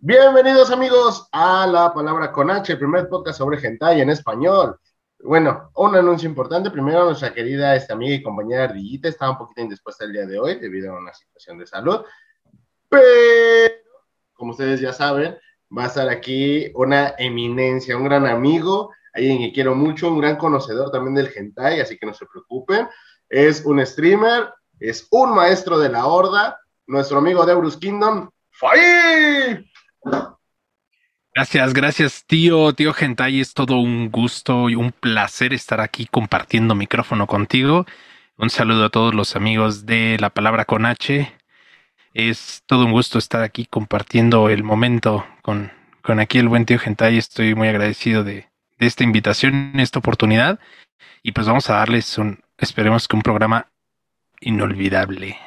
Bienvenidos amigos a La Palabra con H, el primer podcast sobre hentai en español. Bueno, un anuncio importante. Primero, nuestra querida esta amiga y compañera Ardillita estaba un poquito indispuesta el día de hoy debido a una situación de salud. Pero, como ustedes ya saben, va a estar aquí una eminencia, un gran amigo, alguien que quiero mucho, un gran conocedor también del hentai, así que no se preocupen. Es un streamer, es un maestro de la horda, nuestro amigo de Eurus Kingdom, ¡Fai! Gracias, gracias, tío, tío Gentai. Es todo un gusto y un placer estar aquí compartiendo micrófono contigo. Un saludo a todos los amigos de La Palabra con H. Es todo un gusto estar aquí compartiendo el momento con, con aquí el buen tío Gentai. Estoy muy agradecido de, de esta invitación, esta oportunidad. Y pues vamos a darles un, esperemos que un programa inolvidable.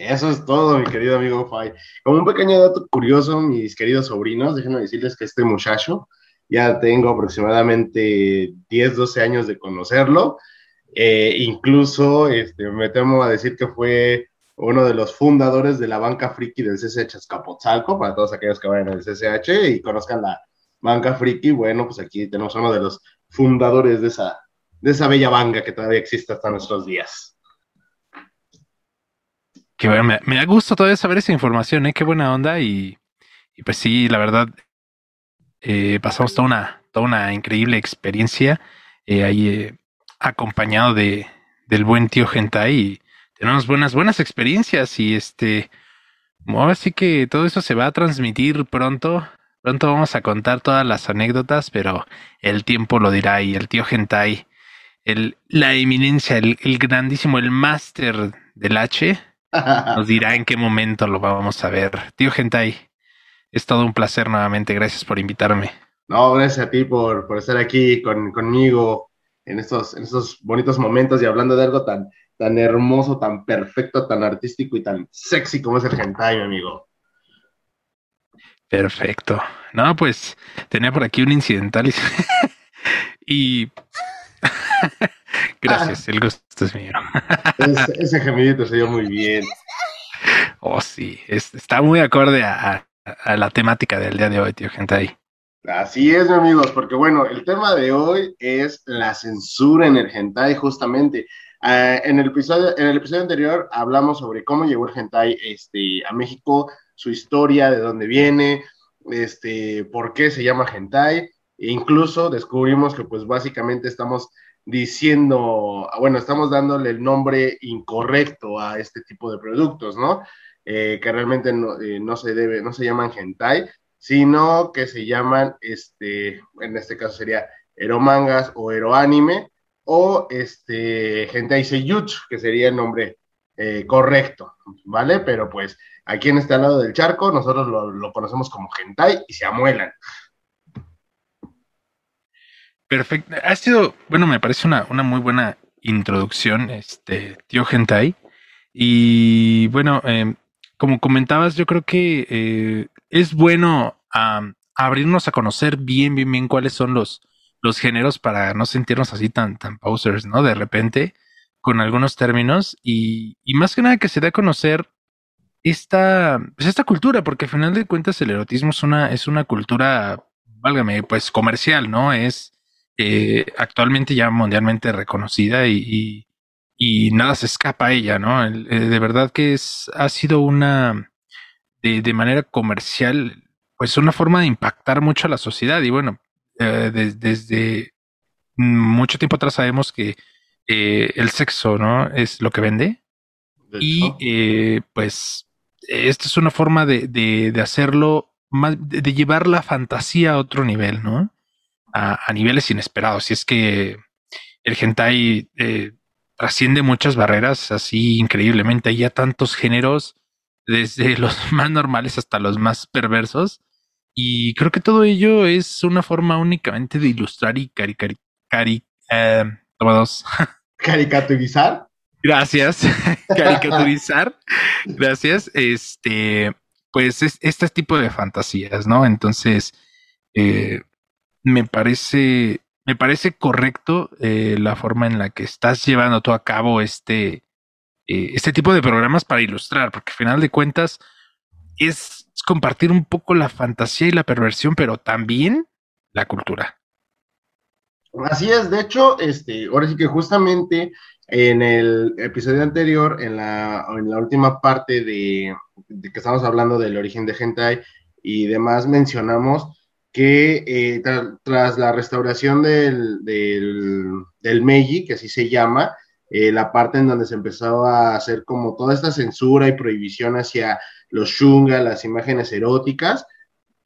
Eso es todo, mi querido amigo Fai. Como un pequeño dato curioso, mis queridos sobrinos, déjenme decirles que este muchacho, ya tengo aproximadamente 10, 12 años de conocerlo. Eh, incluso este, me temo a decir que fue uno de los fundadores de la banca friki del CCH Escapotzalco, para todos aquellos que vayan al CCH y conozcan la banca friki. Bueno, pues aquí tenemos uno de los fundadores de esa, de esa bella banca que todavía existe hasta nuestros días. Que bueno, me, da gusto todavía saber esa información, ¿eh? Qué buena onda. Y, y pues sí, la verdad, eh, pasamos toda una, toda una increíble experiencia eh, ahí eh, acompañado de, del buen tío Gentai. Y tenemos buenas, buenas experiencias. Y este, ahora sí que todo eso se va a transmitir pronto. Pronto vamos a contar todas las anécdotas, pero el tiempo lo dirá. Y el tío Gentai, el, la eminencia, el, el grandísimo, el máster del H nos dirá en qué momento lo vamos a ver. Tío Gentai, es todo un placer nuevamente. Gracias por invitarme. No, gracias a ti por, por estar aquí con, conmigo en estos, en estos bonitos momentos y hablando de algo tan, tan hermoso, tan perfecto, tan artístico y tan sexy como es el Gentai, mi amigo. Perfecto. No, pues tenía por aquí un incidental y, y Gracias, el gusto es mío. ese, ese gemidito se dio muy bien. Oh, sí, es, está muy acorde a, a, la temática del día de hoy, tío, gente ahí. Así es, amigos, porque bueno, el tema de hoy es la censura en el hentai, justamente. Uh, en, el episodio, en el episodio anterior hablamos sobre cómo llegó el hentai este, a México, su historia, de dónde viene, este, por qué se llama hentai, e incluso descubrimos que pues básicamente estamos diciendo, bueno, estamos dándole el nombre incorrecto a este tipo de productos, ¿no? Eh, que realmente no, eh, no, se debe, no se llaman hentai, sino que se llaman, este, en este caso sería eromangas o eroanime, o este, hentai seiyutsu, que sería el nombre eh, correcto, ¿vale? Pero pues aquí en este lado del charco nosotros lo, lo conocemos como hentai y se amuelan. Perfecto. Ha sido, bueno, me parece una, una muy buena introducción, este, tío Gentai. Y bueno, eh, como comentabas, yo creo que eh, es bueno abrirnos a conocer bien, bien, bien cuáles son los, los géneros para no sentirnos así tan, tan posers, ¿no? De repente, con algunos términos y, y más que nada que se dé a conocer esta, pues esta cultura, porque al final de cuentas el erotismo es una, es una cultura, válgame, pues comercial, ¿no? Es, eh, actualmente ya mundialmente reconocida y, y, y, nada se escapa a ella, ¿no? El, eh, de verdad que es, ha sido una, de, de, manera comercial, pues una forma de impactar mucho a la sociedad y bueno, eh, de, desde mucho tiempo atrás sabemos que eh, el sexo, ¿no? Es lo que vende y pues esta es una forma de, de, de hacerlo, más, de llevar la fantasía a otro nivel, ¿no? A, a niveles inesperados. Y es que el hentai eh, trasciende muchas barreras así increíblemente. Hay ya tantos géneros, desde los más normales hasta los más perversos. Y creo que todo ello es una forma únicamente de ilustrar y cari, cari, cari eh, toma dos. Caricaturizar. Gracias. Caricaturizar. Gracias. Este, pues es este tipo de fantasías, ¿no? Entonces, eh, me parece, me parece correcto eh, la forma en la que estás llevando tú a cabo este, eh, este tipo de programas para ilustrar, porque al final de cuentas, es compartir un poco la fantasía y la perversión, pero también la cultura. Así es, de hecho, este, ahora sí que justamente en el episodio anterior, en la, en la última parte de, que estamos hablando del origen de hentai y demás, mencionamos que eh, tras la restauración del, del, Meiji, que así se llama, eh, la parte en donde se empezó a hacer como toda esta censura y prohibición hacia los shunga, las imágenes eróticas,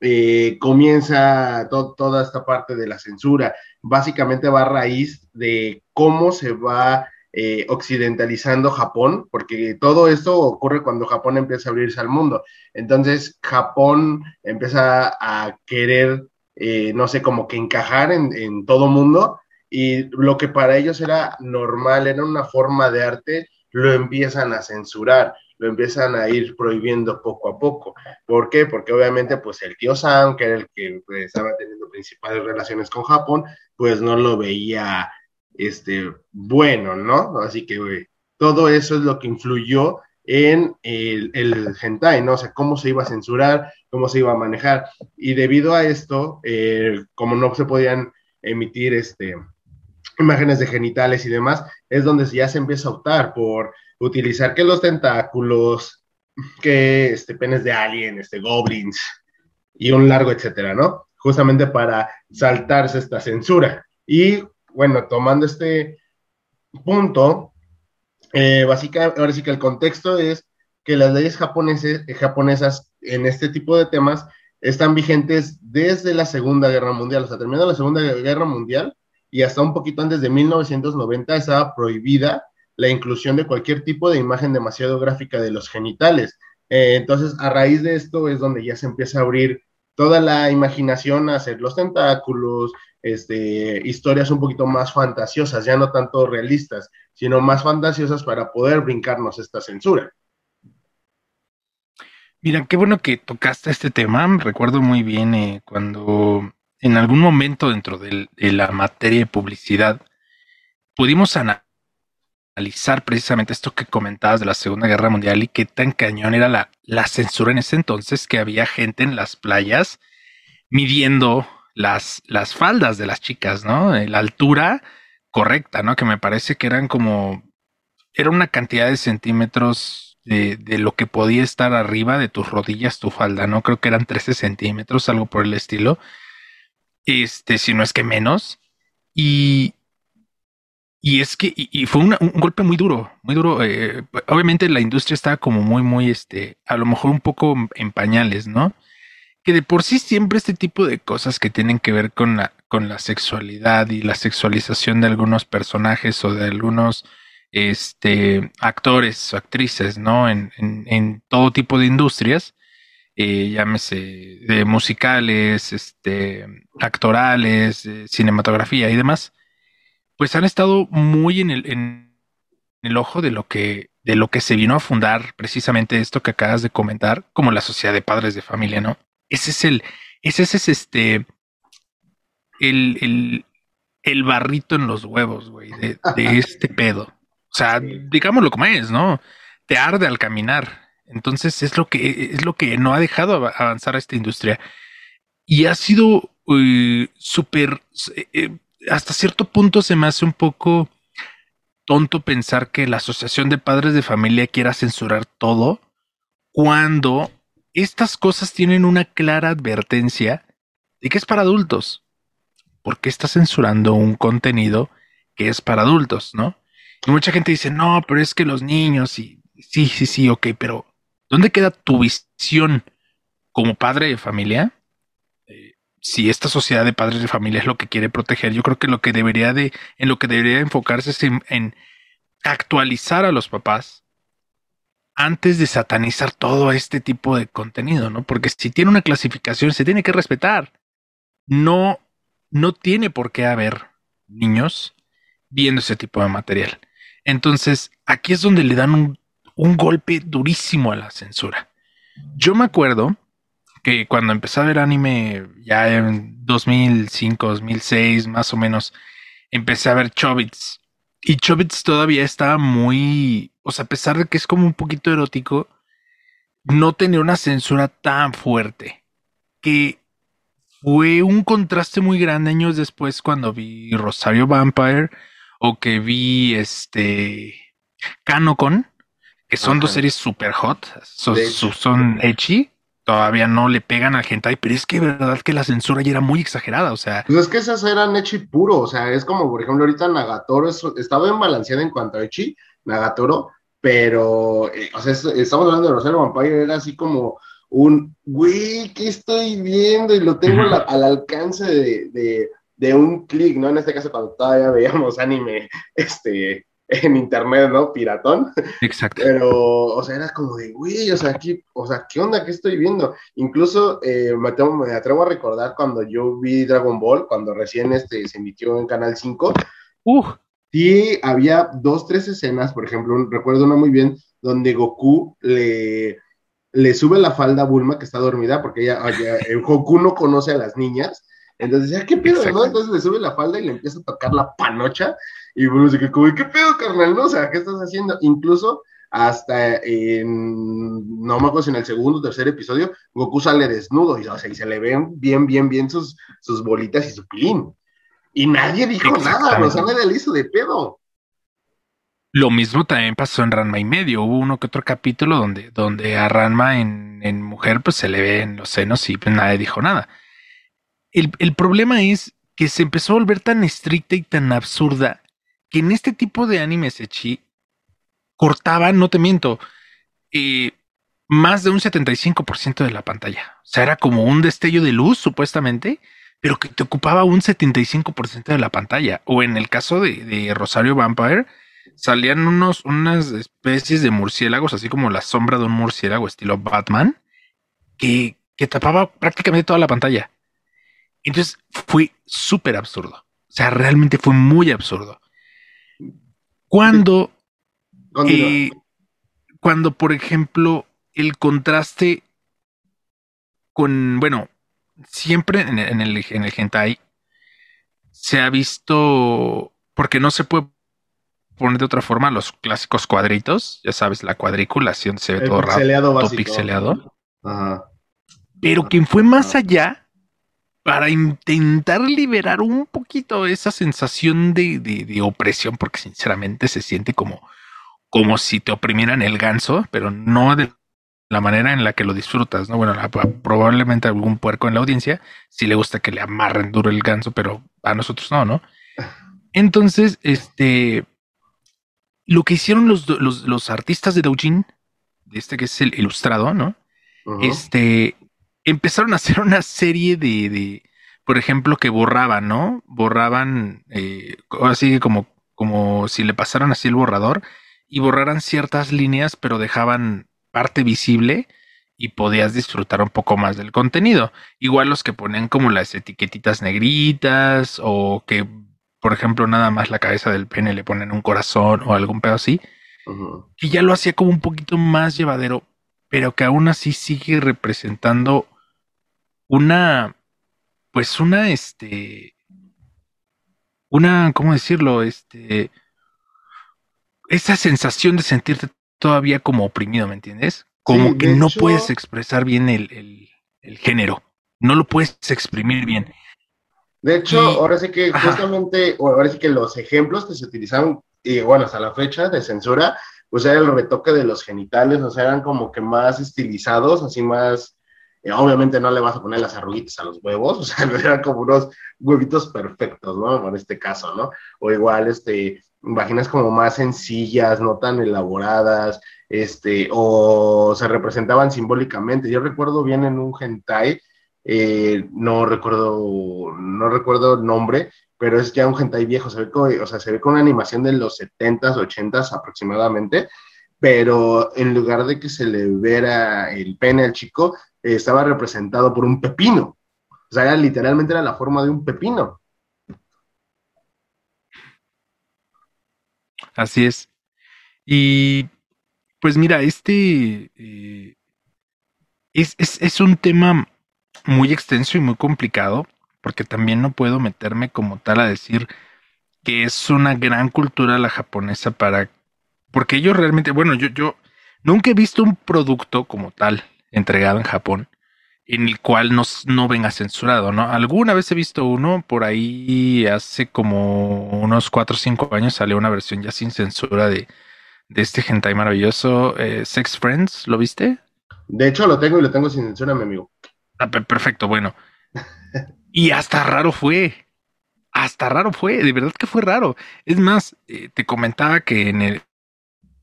eh, comienza toda esta parte de la censura. Básicamente va a raíz de cómo se va eh, occidentalizando Japón, porque todo esto ocurre cuando Japón empieza a abrirse al mundo. Entonces, Japón empieza a querer, eh, no sé, como que encajar en, en todo mundo, y lo que para ellos era normal, era una forma de arte, lo empiezan a censurar lo empiezan a ir prohibiendo poco a poco. ¿Por qué? Porque obviamente pues el tío Sam, que era el que pues, estaba teniendo principales relaciones con Japón, pues no lo veía este, bueno, ¿no? Así que todo eso es lo que influyó en el, hentai, ¿no? O sea, cómo se iba a censurar, cómo se iba a manejar. Y debido a esto, eh, como no se podían emitir este, imágenes de genitales y demás, es donde ya se empieza a optar por utilizar que los tentáculos, que este, penes de alien, este, goblins y un largo etcétera, ¿no? Justamente para saltarse esta censura. Y bueno, tomando este punto, eh, ahora sí que el contexto es que las leyes japoneses, japonesas en este tipo de temas están vigentes desde la Segunda Guerra Mundial, o sea, terminando la Segunda Guerra Mundial y hasta un poquito antes de 1990 estaba prohibida la inclusión de cualquier tipo de imagen demasiado gráfica de los genitales. Eh, entonces, a raíz de esto es donde ya se empieza a abrir toda la imaginación a hacer los tentáculos, este, historias un poquito más fantasiosas, ya no tanto realistas, sino más fantasiosas para poder brincarnos esta censura. Mira, qué bueno que tocaste este tema. Recuerdo muy bien eh, cuando en algún momento dentro de la materia de publicidad pudimos analizar precisamente esto que comentabas de la Segunda Guerra Mundial y qué tan cañón era la, la censura en ese entonces que había gente en las playas midiendo las, las faldas de las chicas, ¿no? La altura correcta, ¿no? Que me parece que eran como, era una cantidad de centímetros de, de, lo que podía estar arriba de tus rodillas, tu falda, ¿no? Creo que eran 13 centímetros, algo por el estilo. Este, si no es que menos. Y, y es que, y, fue un golpe muy duro, muy duro. Eh, obviamente la industria está como muy, muy, este, a lo mejor un poco en pañales, ¿no? Que de por sí siempre este tipo de cosas que tienen que ver con la, con la sexualidad y la sexualización de algunos personajes o de algunos, este, actores o actrices, ¿no? En, en, todo tipo de industrias, eh, llámese de musicales, este, actorales, cinematografía y demás pues han estado muy en el, en el ojo de lo que de lo que se vino a fundar precisamente esto que acabas de comentar, como la sociedad de padres de familia, ¿no? Ese es el, ese es este, el, el, el barrito en los huevos, güey, de, de, este pedo. O sea, digámoslo como es, ¿no? Te arde al caminar. Entonces es lo que, es lo que no ha dejado avanzar a esta industria. Y ha sido uh, súper, eh, hasta cierto punto se me hace un poco tonto pensar que la Asociación de Padres de Familia quiera censurar todo cuando estas cosas tienen una clara advertencia de que es para adultos. ¿Por qué está censurando un contenido que es para adultos, no? Y mucha gente dice, no, pero es que los niños, y sí, sí, sí, ok, pero ¿dónde queda tu visión como padre de familia? si esta sociedad de padres de familia es lo que quiere proteger, yo creo que lo que debería de, en lo que debería enfocarse es en, actualizar a los papás antes de satanizar todo este tipo de contenido, ¿no? Porque si tiene una clasificación, se tiene que respetar. No, no tiene por qué haber niños viendo ese tipo de material. Entonces, aquí es donde le dan un, golpe durísimo a la censura. Yo me acuerdo que cuando empecé a ver anime ya en 2005, 2006 más o menos, empecé a ver Chobits. Y Chobits todavía estaba muy, o sea, a pesar de que es como un poquito erótico, no tener una censura tan fuerte. Que fue un contraste muy grande años después cuando vi Rosario Vampire o que vi este Canocon, que son dos series super hot, son, son ecchi, todavía no le pegan al hentai, pero es que verdad que la censura ya era muy exagerada, o sea. Pues es que esas eran ecchi puro, o sea, es como, por ejemplo, ahorita Nagatoro estaba bien balanceada en cuanto a ecchi, Nagatoro, pero, eh, o sea, estamos hablando de Rosario Vampire, era así como un, güey, ¿qué estoy viendo? Y lo tengo al alcance de, de, un clic, ¿no? En este caso, cuando todavía veíamos anime, este, en internet, ¿no? Piratón. Exacto. Pero, o sea, era como de, güey, o sea, aquí, o sea, ¿qué onda? ¿Qué estoy viendo? Incluso eh, me, me, atrevo a recordar cuando yo vi Dragon Ball, cuando recién este, se emitió en Canal 5. Uh. Sí, había dos, tres escenas, por ejemplo, recuerdo una muy bien, donde Goku le, le sube la falda a Bulma, que está dormida, porque ella, el Goku no conoce a las niñas. Entonces, ¿qué pedo, no? Entonces le sube la falda y le empieza a tocar la panocha y Bruno se como, ¿qué pedo, carnal? No, o sea, ¿qué estás haciendo? Incluso hasta en, no me acuerdo si en el segundo o tercer episodio, Goku sale desnudo y, o sea, y se le ven bien, bien, bien sus, sus bolitas y su pilín. Y nadie dijo nada, o sea, nadie le hizo de pedo. Lo mismo también pasó en Ranma y medio. Hubo uno que otro capítulo donde, donde a Ranma en, en mujer pues se le ven los senos y pues nadie dijo nada. El, el problema es que se empezó a volver tan estricta y tan absurda que en este tipo de animes Echi cortaban, no te miento, eh, más de un 75% de la pantalla. O sea, era como un destello de luz, supuestamente, pero que te ocupaba un 75% de la pantalla. O en el caso de, Rosario Vampire, salían unos, unas especies de murciélagos, así como la sombra de un murciélago estilo Batman, que, que tapaba prácticamente toda la pantalla. Entonces fue súper absurdo. O sea, realmente fue muy absurdo. Cuando, eh, cuando, por ejemplo, el contraste con, bueno, siempre en el, en el, en el hentai se ha visto, porque no se puede poner de otra forma los clásicos cuadritos, ya sabes, la cuadrícula, se ve todo raro, pixeleado. Pero quien fue más allá para intentar liberar un poquito esa sensación de, opresión, porque sinceramente se siente como, como si te oprimieran el ganso, pero no de la manera en la que lo disfrutas, ¿no? Bueno, probablemente algún puerco en la audiencia sí le gusta que le amarren duro el ganso, pero a nosotros no, ¿no? Entonces, este, lo que hicieron los, los, artistas de Doujin, de este que es el ilustrado, ¿no? Este, empezaron a hacer una serie de, de por ejemplo, que borraban, ¿no? Borraban, eh, así como, como si le pasaran así el borrador y borraran ciertas líneas, pero dejaban parte visible y podías disfrutar un poco más del contenido. Igual los que ponen como las etiquetitas negritas o que, por ejemplo, nada más la cabeza del pene le ponen un corazón o algún pedo así, que ya lo hacía como un poquito más llevadero, pero que aún así sigue representando una, pues una, este, una, ¿cómo decirlo? Este, esa sensación de sentirte todavía como oprimido, ¿me entiendes? Como que no puedes expresar bien el, género, no lo puedes exprimir bien. De hecho, ahora sí que justamente, ahora sí que los ejemplos que se utilizaron, y bueno, hasta la fecha de censura, pues era el retoque de los genitales, o sea, eran como que más estilizados, así más, eh, obviamente no le vas a poner las arruguitas a los huevos, o sea, eran como unos huevitos perfectos, ¿no? En este caso, ¿no? O igual, este, vaginas como más sencillas, no tan elaboradas, este, o se representaban simbólicamente. Yo recuerdo bien en un hentai, eh, no recuerdo, no recuerdo el nombre, pero es ya un hentai viejo, se ve o sea, se ve con una animación de los 70s, 80s aproximadamente, pero en lugar de que se le viera el pene al chico, estaba representado por un pepino. O sea, literalmente era la forma de un pepino. Así es. Y pues mira, este eh, es, un tema muy extenso y muy complicado, porque también no puedo meterme como tal a decir que es una gran cultura la japonesa para, porque ellos realmente, bueno, yo nunca he visto un producto como tal entregado en Japón en el cual no, no venga censurado, ¿no? Alguna vez he visto uno por ahí hace como unos 4 o 5 años salió una versión ya sin censura de, de este hentai maravilloso, eh, Sex Friends, ¿lo viste? De hecho, lo tengo y lo tengo sin censura, mi amigo. Ah, perfecto, bueno. y hasta raro fue. Hasta raro fue, de verdad que fue raro. Es más, eh, te comentaba que en el,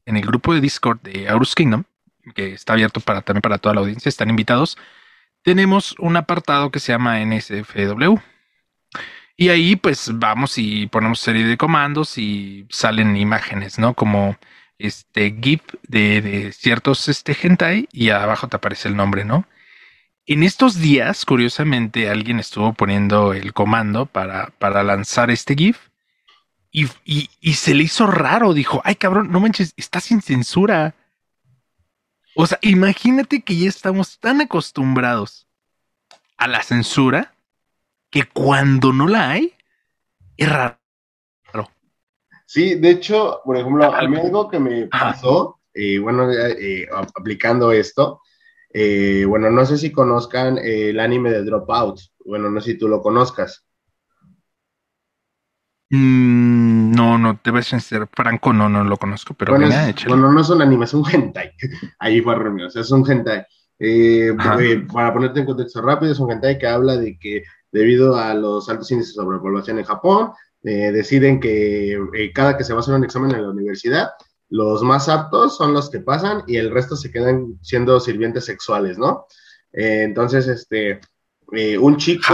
en el grupo de Discord de Aurus Kingdom, que está abierto para, también para toda la audiencia, están invitados, tenemos un apartado que se llama NSFW. Y ahí pues vamos y ponemos serie de comandos y salen imágenes, ¿no? Como este GIF de, ciertos este, hentai y abajo te aparece el nombre, ¿no? En estos días, curiosamente, alguien estuvo poniendo el comando para, para lanzar este GIF y, y, se le hizo raro. Dijo, ay cabrón, no manches, está sin censura. O sea, imagínate que ya estamos tan acostumbrados a la censura que cuando no la hay, es raro. Sí, de hecho, por ejemplo, algo que me pasó, eh, bueno, eh, aplicando esto, eh, bueno, no sé si conozcan el anime de Dropout, bueno, no sé si tú lo conozcas. Mm, no, no, te voy a ser franco, no, no lo conozco, pero bueno, bueno, no es un anime, es un hentai. Ahí fue reunión, o sea, es un hentai. para ponerte en contexto rápido, es un hentai que habla de que debido a los altos índices de sobrepoblación en Japón, eh, deciden que eh, cada que se va a hacer un examen en la universidad, los más aptos son los que pasan y el resto se quedan siendo sirvientes sexuales, ¿no? Eh, entonces, este, un chico,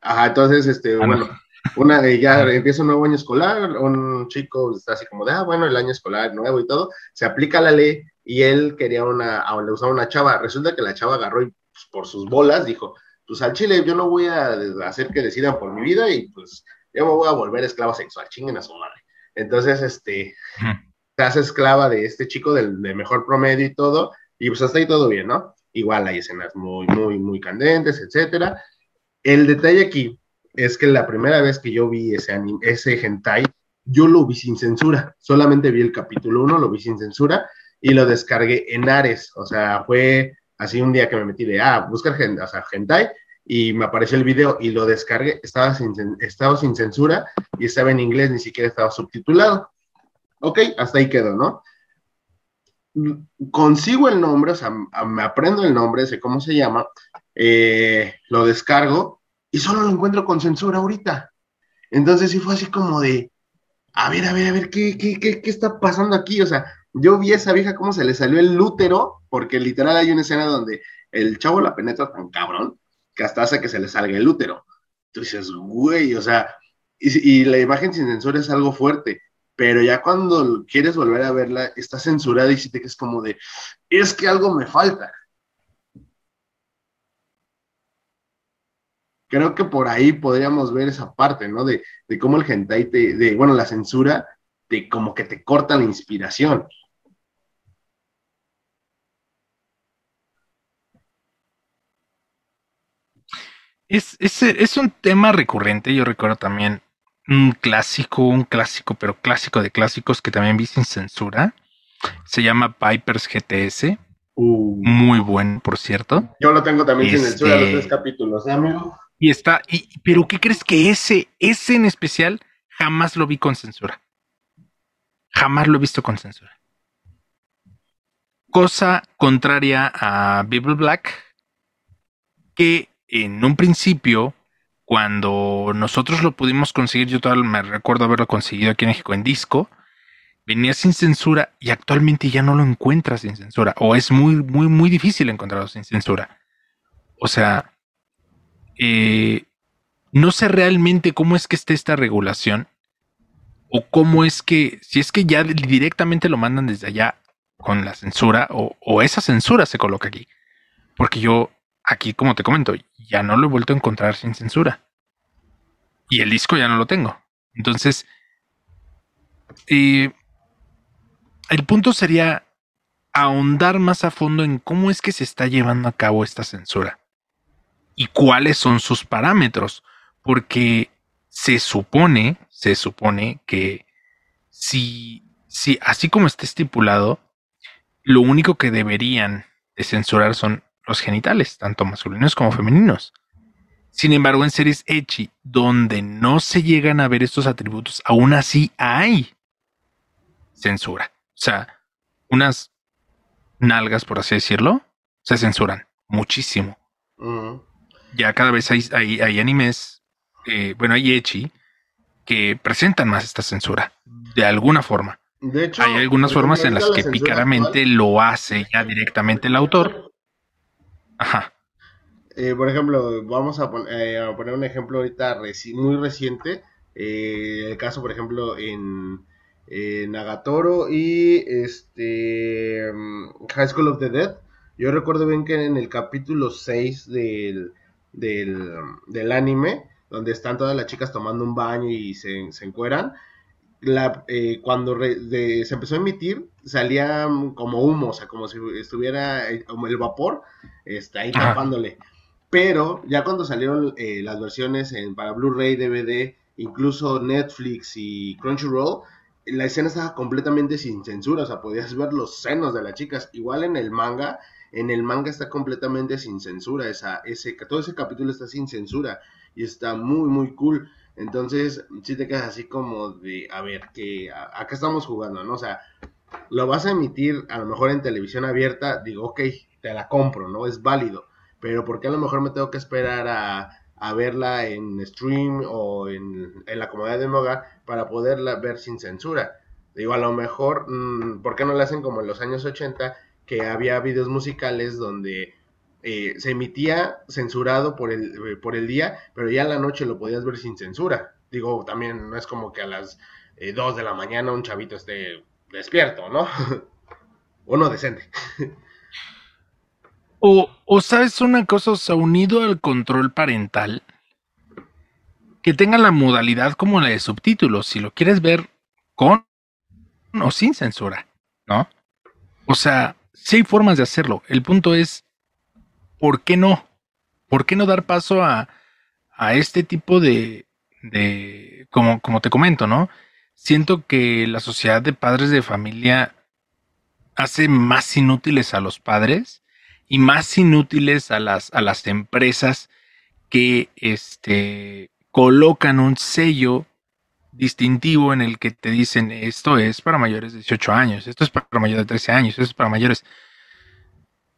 ajá, entonces, este, ah, bueno, una, ya empieza un nuevo año escolar, un chico está así como de, ah, bueno, el año escolar nuevo y todo, se aplica la ley y él quería una, le usaba una chava, resulta que la chava agarró y pues, por sus bolas dijo, pues al chile yo no voy a hacer que decidan por mi vida y pues yo me voy a volver esclava sexual, chinguen a su madre. Entonces, este, se hace esclava de este chico del, mejor promedio y todo, y pues hasta ahí todo bien, ¿no? Igual hay escenas muy, muy, muy candentes, etcétera. El detalle aquí es que la primera vez que yo vi ese, anime, ese hentai, yo lo vi sin censura, solamente vi el capítulo 1, lo vi sin censura y lo descargué en Ares, o sea, fue así un día que me metí de, ah, buscar o sea, hentai, y me apareció el video y lo descargué, estaba sin, censura y estaba en inglés, ni siquiera estaba subtitulado. Ok, hasta ahí quedó, ¿no? Consigo el nombre, o sea, me aprendo el nombre, sé cómo se llama, eh, lo descargo y solo lo encuentro con censura ahorita. Entonces sí fue así como de, a ver, a ver, a ver, ¿qué, qué, qué, qué está pasando aquí? O sea, yo vi a esa vieja cómo se le salió el útero, porque literal hay una escena donde el chavo la penetra tan cabrón que hasta hace que se le salga el útero. Tú dices, güey, o sea, y, la imagen sin censura es algo fuerte, pero ya cuando quieres volver a verla, está censurada y si te quedas como de, es que algo me falta. Creo que por ahí podríamos ver esa parte, ¿no? De, de cómo el hentai te, de, bueno, la censura, de como que te corta la inspiración. Es, es, un tema recurrente. Yo recuerdo también un clásico, un clásico, pero clásico de clásicos que también vi sin censura. Se llama Pipers GTS. Uh. Muy buen, por cierto. Yo lo tengo también sin censura, los tres este, capítulos, ¿eh, amigo? Y está, y, pero ¿qué crees que ese, ese en especial jamás lo vi con censura? Jamás lo he visto con censura. Cosa contraria a Bible Black, que en un principio, cuando nosotros lo pudimos conseguir, yo todavía me recuerdo haberlo conseguido aquí en México en disco, venía sin censura y actualmente ya no lo encuentras sin censura, o es muy, muy, muy difícil encontrarlo sin censura. O sea, eh, no sé realmente cómo es que esté esta regulación, o cómo es que, si es que ya directamente lo mandan desde allá con la censura, o, esa censura se coloca aquí. Porque yo aquí, como te comento, ya no lo he vuelto a encontrar sin censura. Y el disco ya no lo tengo. Entonces, eh, el punto sería ahondar más a fondo en cómo es que se está llevando a cabo esta censura y cuáles son sus parámetros, porque se supone, se supone que si, si así como está estipulado, lo único que deberían de censurar son los genitales, tanto masculinos como femeninos. Sin embargo, en series Echi, donde no se llegan a ver estos atributos, aún así hay censura. O sea, unas nalgas, por así decirlo, se censuran muchísimo. Ya cada vez hay, hay, animes, eh, bueno, hay Echi, que presentan más esta censura, de alguna forma. De hecho, hay algunas formas en las que picaramente lo hace ya directamente el autor. Ajá. Eh, por ejemplo, vamos a, eh, a, poner un ejemplo ahorita muy reciente. el caso, por ejemplo, en Nagatoro y este mm, High School of the Dead yo recuerdo bien que en el capítulo 6 del, del, anime, donde están todas las chicas tomando un baño y se, se encueran, la, eh, cuando se empezó a emitir, salía como humo, o sea, como si estuviera eh, el vapor está ahí tapándole. Pero ya cuando salieron eh, las versiones en, para Blu-ray, DVD, incluso Netflix y Crunchyroll, la escena estaba completamente sin censura, o sea, podías ver los senos de las chicas. Igual en el manga, en el manga está completamente sin censura, ese, todo ese capítulo está sin censura y está muy, muy cool. Entonces, si te quedas así como de, a ver, que acá estamos jugando, ¿no? O sea, lo vas a emitir a lo mejor en televisión abierta, digo, ok, te la compro, ¿no? Es válido. Pero ¿por qué a lo mejor me tengo que esperar a, verla en stream o en, la comodidad de mi para poderla ver sin censura? Digo, a lo mejor, mm, ¿por qué no la hacen como en los años 80 que había videos musicales donde eh, se emitía censurado por el, eh, por el día, pero ya en la noche lo podías ver sin censura. Digo, también no es como que a las 2 eh, de la mañana un chavito esté despierto, ¿no? Uno decente. o, o sabes una cosa, o sea, unido al control parental, que tenga la modalidad como la de subtítulos, si lo quieres ver con o sin censura, ¿no? O sea, Sí hay formas de hacerlo. El punto es, ¿por qué no? ¿Por qué no dar paso a, a este tipo de, de como, como te comento, ¿no? Siento que la sociedad de padres de familia hace más inútiles a los padres y más inútiles a las, a las empresas que este, colocan un sello distintivo en el que te dicen esto es para mayores de 18 años, esto es para mayores de 13 años, esto es para mayores.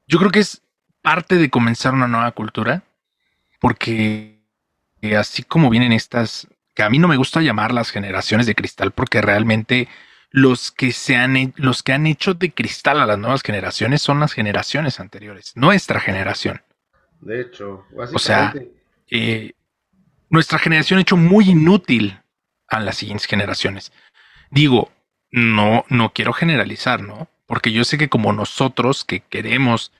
Yo creo que es parte de comenzar una nueva cultura, porque así como vienen estas, que a mí no me gusta llamar las generaciones de cristal, porque realmente los que se han, los que han hecho de cristal a las nuevas generaciones son las generaciones anteriores, nuestra generación. De hecho, o sea, eh, nuestra generación ha hecho muy inútil a las siguientes generaciones. Digo, no, no quiero generalizar, ¿no? Porque yo sé que como nosotros que queremos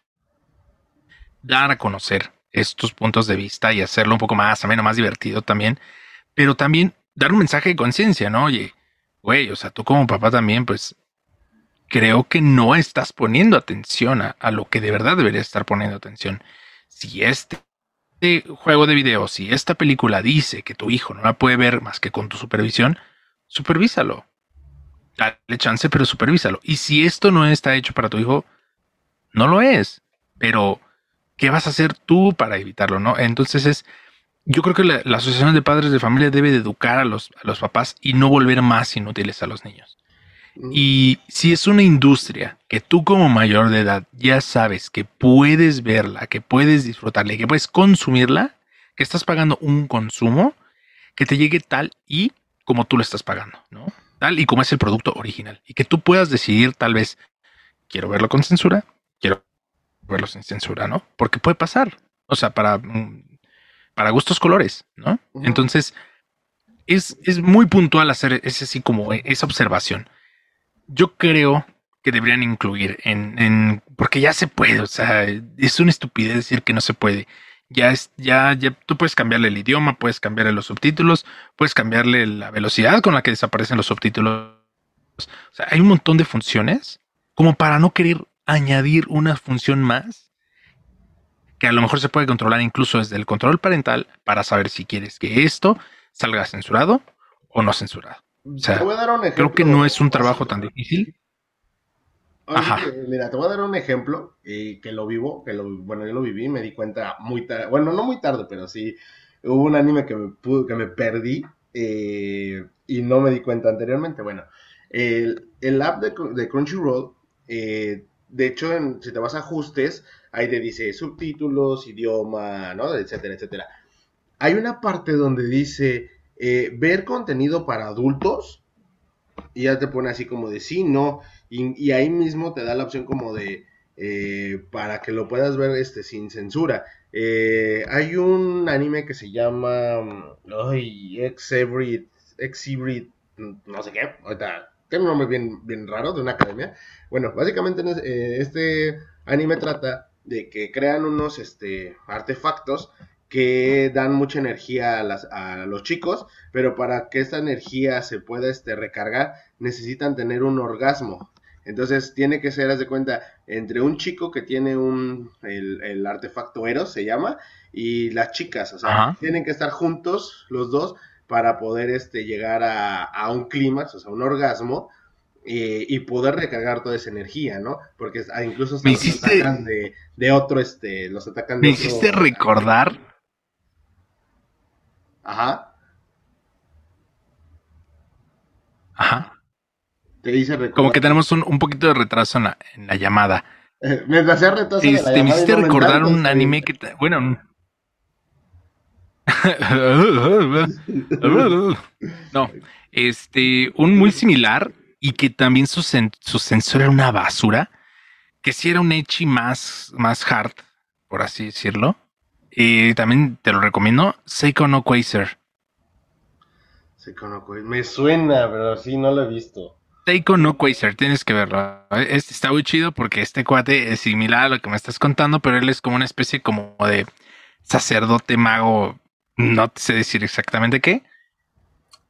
dar a conocer estos puntos de vista y hacerlo un poco más ameno, más divertido también, pero también dar un mensaje de conciencia, ¿no? Oye, güey, o sea, tú como papá también, pues creo que no estás poniendo atención a, a lo que de verdad deberías estar poniendo atención. Si este este juego de video, si esta película dice que tu hijo no la puede ver más que con tu supervisión, supervísalo. Dale chance, pero supervísalo. Y si esto no está hecho para tu hijo, no lo es. Pero, ¿qué vas a hacer tú para evitarlo? ¿No? Entonces es. Yo creo que la, Asociación de Padres de Familia debe de educar a los, a los papás y no volver más inútiles a los niños. Y si es una industria que tú como mayor de edad ya sabes que puedes verla, que puedes disfrutarla, que puedes consumirla, que estás pagando un consumo que te llegue tal y como tú lo estás pagando, ¿no? Tal y como es el producto original. Y que tú puedas decidir tal vez, quiero verlo con censura, quiero verlo sin censura, ¿no? Porque puede pasar. O sea, para, mm, para gustos colores, ¿no? Entonces, es, es muy puntual hacer ese así como esa observación yo creo que deberían incluir en, porque ya se puede, o sea, es una estupidez decir que no se puede. Ya es, ya, ya tú puedes cambiarle el idioma, puedes cambiarle los subtítulos, puedes cambiarle la velocidad con la que desaparecen los subtítulos. O sea, hay un montón de funciones como para no querer añadir una función más que a lo mejor se puede controlar incluso desde el control parental para saber si quieres que esto salga censurado o no censurado. O sea, creo que no es un trabajo tan difícil. mira, te voy a dar un ejemplo eh, que lo vivo, que lo, bueno, yo lo viví, me di cuenta muy tarde, bueno, no muy tarde, pero sí, hubo un anime que me, pudo, que me perdí eh, y no me di cuenta anteriormente. Bueno, el, el app de, de Crunchyroll, eh, de hecho, si te vas a ajustes, ahí te dice subtítulos, idioma, ¿no? Etcétera, etcétera. Hay una parte donde dice ver contenido para adultos y ya te pone así como de sí, no y, ahí mismo te da la opción como de eh, para que lo puedas ver este sin censura. Eh, hay un anime que se llama ay, Exhibit, Exhibit, no sé qué, ahorita tiene un nombre bien, bien raro de una academia. Bueno, básicamente eh, este anime trata de que crean unos este, artefactos que dan mucha energía a, las, a, los chicos, pero para que esta energía se pueda este, recargar necesitan tener un orgasmo. Entonces tiene que ser, haz de cuenta, entre un chico que tiene un, el, artefacto Eros, se llama, y las chicas, o sea, tienen que estar juntos los dos para poder este, llegar a, un clímax, o sea, un orgasmo, y poder recargar toda esa energía, ¿no? Porque ah, incluso se los atacan de, otro, este, los atacan de Me hiciste recordar. Ajá. Ajá. Como que tenemos un, poquito de retraso en la, llamada. me hacía retraso. Te, me hiciste recordar un anime que. Bueno. no. Este. Un muy similar y que también su, su sensor era una basura. Que si era un Echi más, más hard, por así decirlo. Y también te lo recomiendo. Seiko no Quasar. Seiko no Quasar. Me suena, pero sí no lo he visto. Seiko no Quasar, tienes que verlo. Este está muy chido porque este cuate es similar a lo que me estás contando, pero él es como una especie como de sacerdote mago, no sé decir exactamente qué,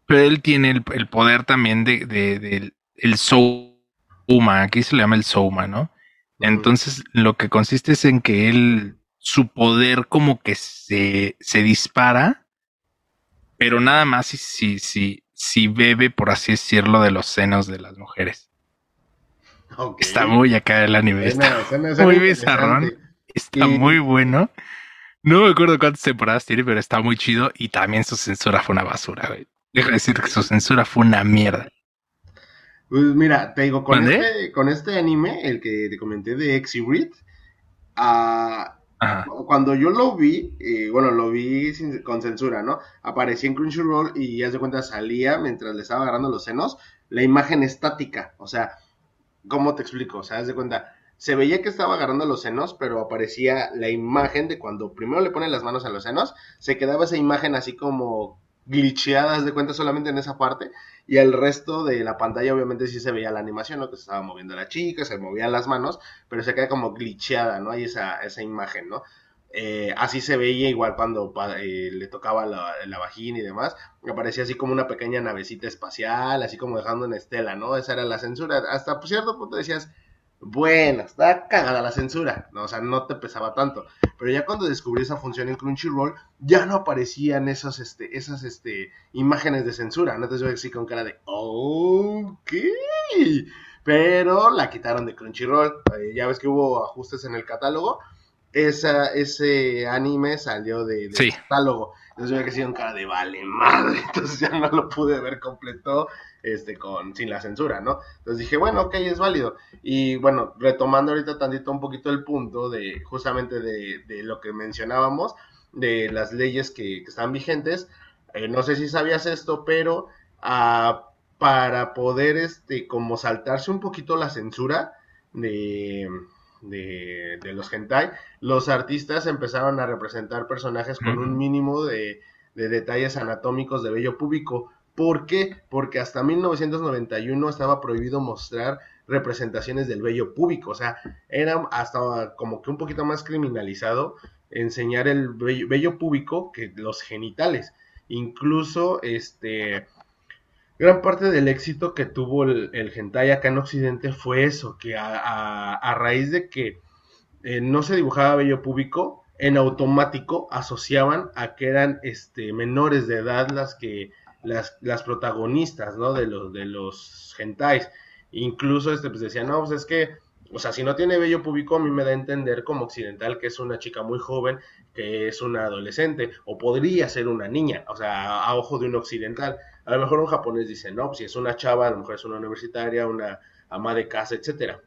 pero él tiene el, poder también de, de, el Souma, aquí se le llama el Souma, ¿no? Entonces lo que consiste es en que él, su poder como que se, se dispara, pero nada más si, si, si, si bebe, por así decirlo, de los senos de las mujeres. Está muy acá el anime. Está muy bizarrón. Está muy bueno. No me acuerdo cuántas temporadas tiene, pero está muy chido. Y también su censura fue una basura, güey. Deja decir que su censura fue una mierda. Pues mira, te digo, con, este, con este anime, el que te comenté de Exhibit, cuando yo lo vi, eh, bueno, lo vi con censura, ¿no? Aparecía en Crunchyroll y ya de cuenta salía mientras le estaba agarrando los senos la imagen estática. O sea, ¿cómo te explico? O sea, haz de cuenta, se veía que estaba agarrando los senos, pero aparecía la imagen de cuando primero le pone las manos a los senos, se quedaba esa imagen así como glitcheada, haz de cuenta solamente en esa parte, y el resto de la pantalla obviamente sí se veía la animación, ¿no? Que se estaba moviendo la chica, se movían las manos, pero se queda como glitcheada, ¿no? Hay esa, esa imagen, ¿no? Eh, así se veía igual cuando eh, le tocaba la, vagina y demás, aparecía así como una pequeña navecita espacial, así como dejando en estela, ¿no? Esa era la censura. Hasta cierto punto decías, bueno, está cagada la censura, ¿no? o sea, no te pesaba tanto. Pero ya cuando descubrí esa función en Crunchyroll, ya no aparecían esas, este, esas este, imágenes de censura, ¿no? Entonces yo así con cara de, ok. Pero la quitaron de Crunchyroll, eh, ya ves que hubo ajustes en el catálogo. Esa, ese anime salió de, catálogo. Entonces yo que con cara de vale madre. Entonces ya no lo pude ver completo este, con, sin la censura, ¿no? Entonces dije, bueno, ok, es válido. Y bueno, retomando ahorita tantito un poquito el punto de justamente de, lo que mencionábamos, de las leyes que, están vigentes, eh, no sé si sabías esto, pero ah, para poder, este, como saltarse un poquito la censura de, de, de, los hentai, los artistas empezaron a representar personajes con un mínimo de, de detalles anatómicos de vello público ¿Por qué? Porque hasta 1991 estaba prohibido mostrar representaciones del vello público, o sea, era hasta como que un poquito más criminalizado enseñar el vello, público que los genitales. Incluso, este, gran parte del éxito que tuvo el, el hentai acá en Occidente fue eso, que a, raíz de que eh, no se dibujaba vello público, en automático asociaban a que eran este, menores de edad las que las, las protagonistas, ¿no? De los, de los hentais. Incluso este, pues decían, no, pues es que o sea, si no tiene vello púbico, a mí me da a entender como occidental que es una chica muy joven, que es una adolescente, o podría ser una niña, o sea, a ojo de un occidental. A lo mejor un japonés dice, no, si es una chava, a lo mejor es una universitaria, una ama de casa, etcétera.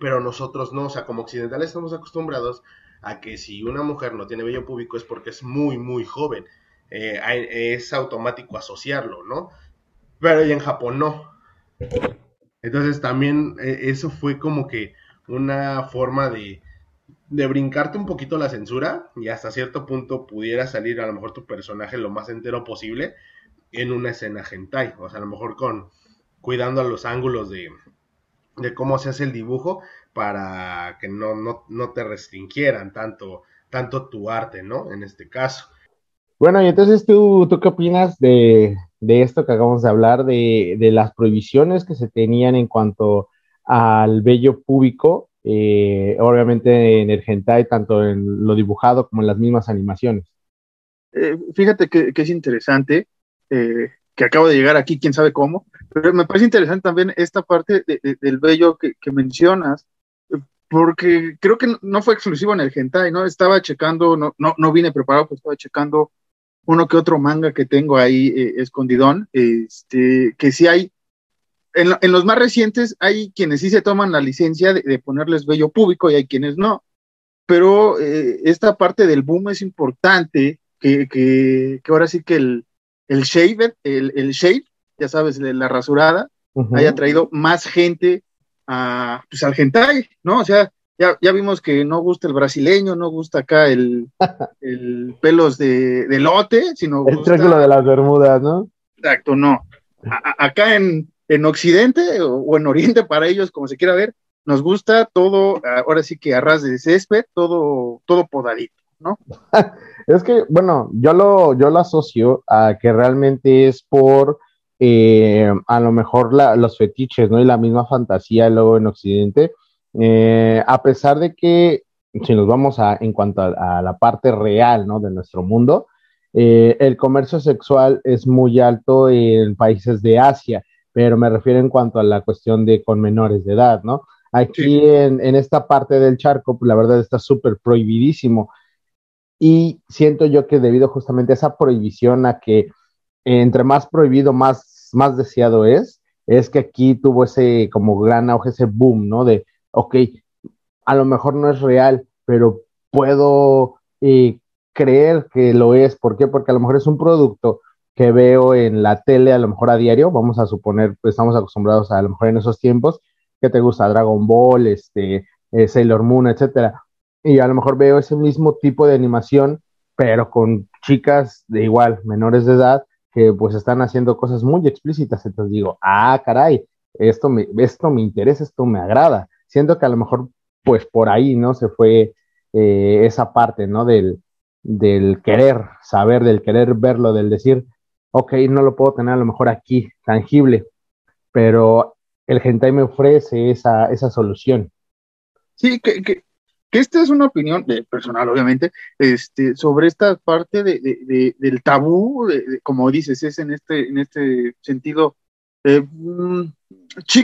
Pero nosotros no, o sea, como occidentales estamos acostumbrados a que si una mujer no tiene vello púbico es porque es muy, muy joven. Eh, es automático asociarlo, ¿no? Pero en Japón no. Entonces también eh, eso fue como que una forma de, de brincarte un poquito la censura y hasta cierto punto pudiera salir a lo mejor tu personaje lo más entero posible en una escena hentai, o sea, a lo mejor con cuidando a los ángulos de, de cómo se hace el dibujo para que no, no, no te restringieran tanto, tanto tu arte, ¿no? En este caso. Bueno, y entonces tú, ¿tú qué opinas de, de esto que acabamos de hablar, de, de, las prohibiciones que se tenían en cuanto al vello púbico, eh, obviamente en el hentai, tanto en lo dibujado como en las mismas animaciones? Eh, fíjate que, que, es interesante, eh, que acabo de llegar aquí, quién sabe cómo, pero me parece interesante también esta parte de, de, del vello que, mencionas, porque creo que no fue exclusivo en el hentai, ¿no? Estaba checando, no, no, no vine preparado, pues estaba checando uno que otro manga que tengo ahí eh, escondidón, este, que sí hay, en, en, los más recientes hay quienes sí se toman la licencia de, de ponerles vello público y hay quienes no, pero eh, esta parte del boom es importante, que, que, que ahora sí que el, el el, el shave, ya sabes, la rasurada, uh -huh. haya traído más gente a, pues, al hentai, ¿no? O sea, ya, ya vimos que no gusta el brasileño, no gusta acá el, el pelos de, de, lote, sino. El gusta... triángulo de las Bermudas, ¿no? Exacto, no. A, acá en, en Occidente o, o, en Oriente, para ellos, como se quiera ver, nos gusta todo, ahora sí que a ras de césped, todo, todo podadito, ¿no? es que, bueno, yo lo, yo lo asocio a que realmente es por. Eh, a lo mejor la, los fetiches, ¿no? Y la misma fantasía luego en Occidente, eh, a pesar de que, si nos vamos a, en cuanto a, a la parte real ¿no? de nuestro mundo, eh, el comercio sexual es muy alto en países de Asia, pero me refiero en cuanto a la cuestión de con menores de edad, ¿no? Aquí sí. en, en, esta parte del charco, pues, la verdad está súper prohibidísimo. Y siento yo que debido justamente a esa prohibición, a que entre más prohibido, más, más deseado es, es que aquí tuvo ese como gran auge, ese boom, ¿no? De, ok, a lo mejor no es real, pero puedo eh, creer que lo es. ¿Por qué? Porque a lo mejor es un producto que veo en la tele, a lo mejor a diario, vamos a suponer, pues estamos acostumbrados a, a lo mejor en esos tiempos, que te gusta Dragon Ball, este, eh, Sailor Moon, etcétera. Y a lo mejor veo ese mismo tipo de animación, pero con chicas de igual, menores de edad, que pues están haciendo cosas muy explícitas. Entonces digo, ah, caray, esto me, esto me interesa, esto me agrada siento que a lo mejor, pues por ahí, ¿no? Se fue eh, esa parte, ¿no? Del, del querer saber, del querer verlo, del decir, ok, no lo puedo tener a lo mejor aquí, tangible, pero el hentai me ofrece esa, esa solución. Sí, que, que, esta es una opinión personal, obviamente, este, sobre esta parte de, de del tabú, como dices, es en este, en este sentido eh,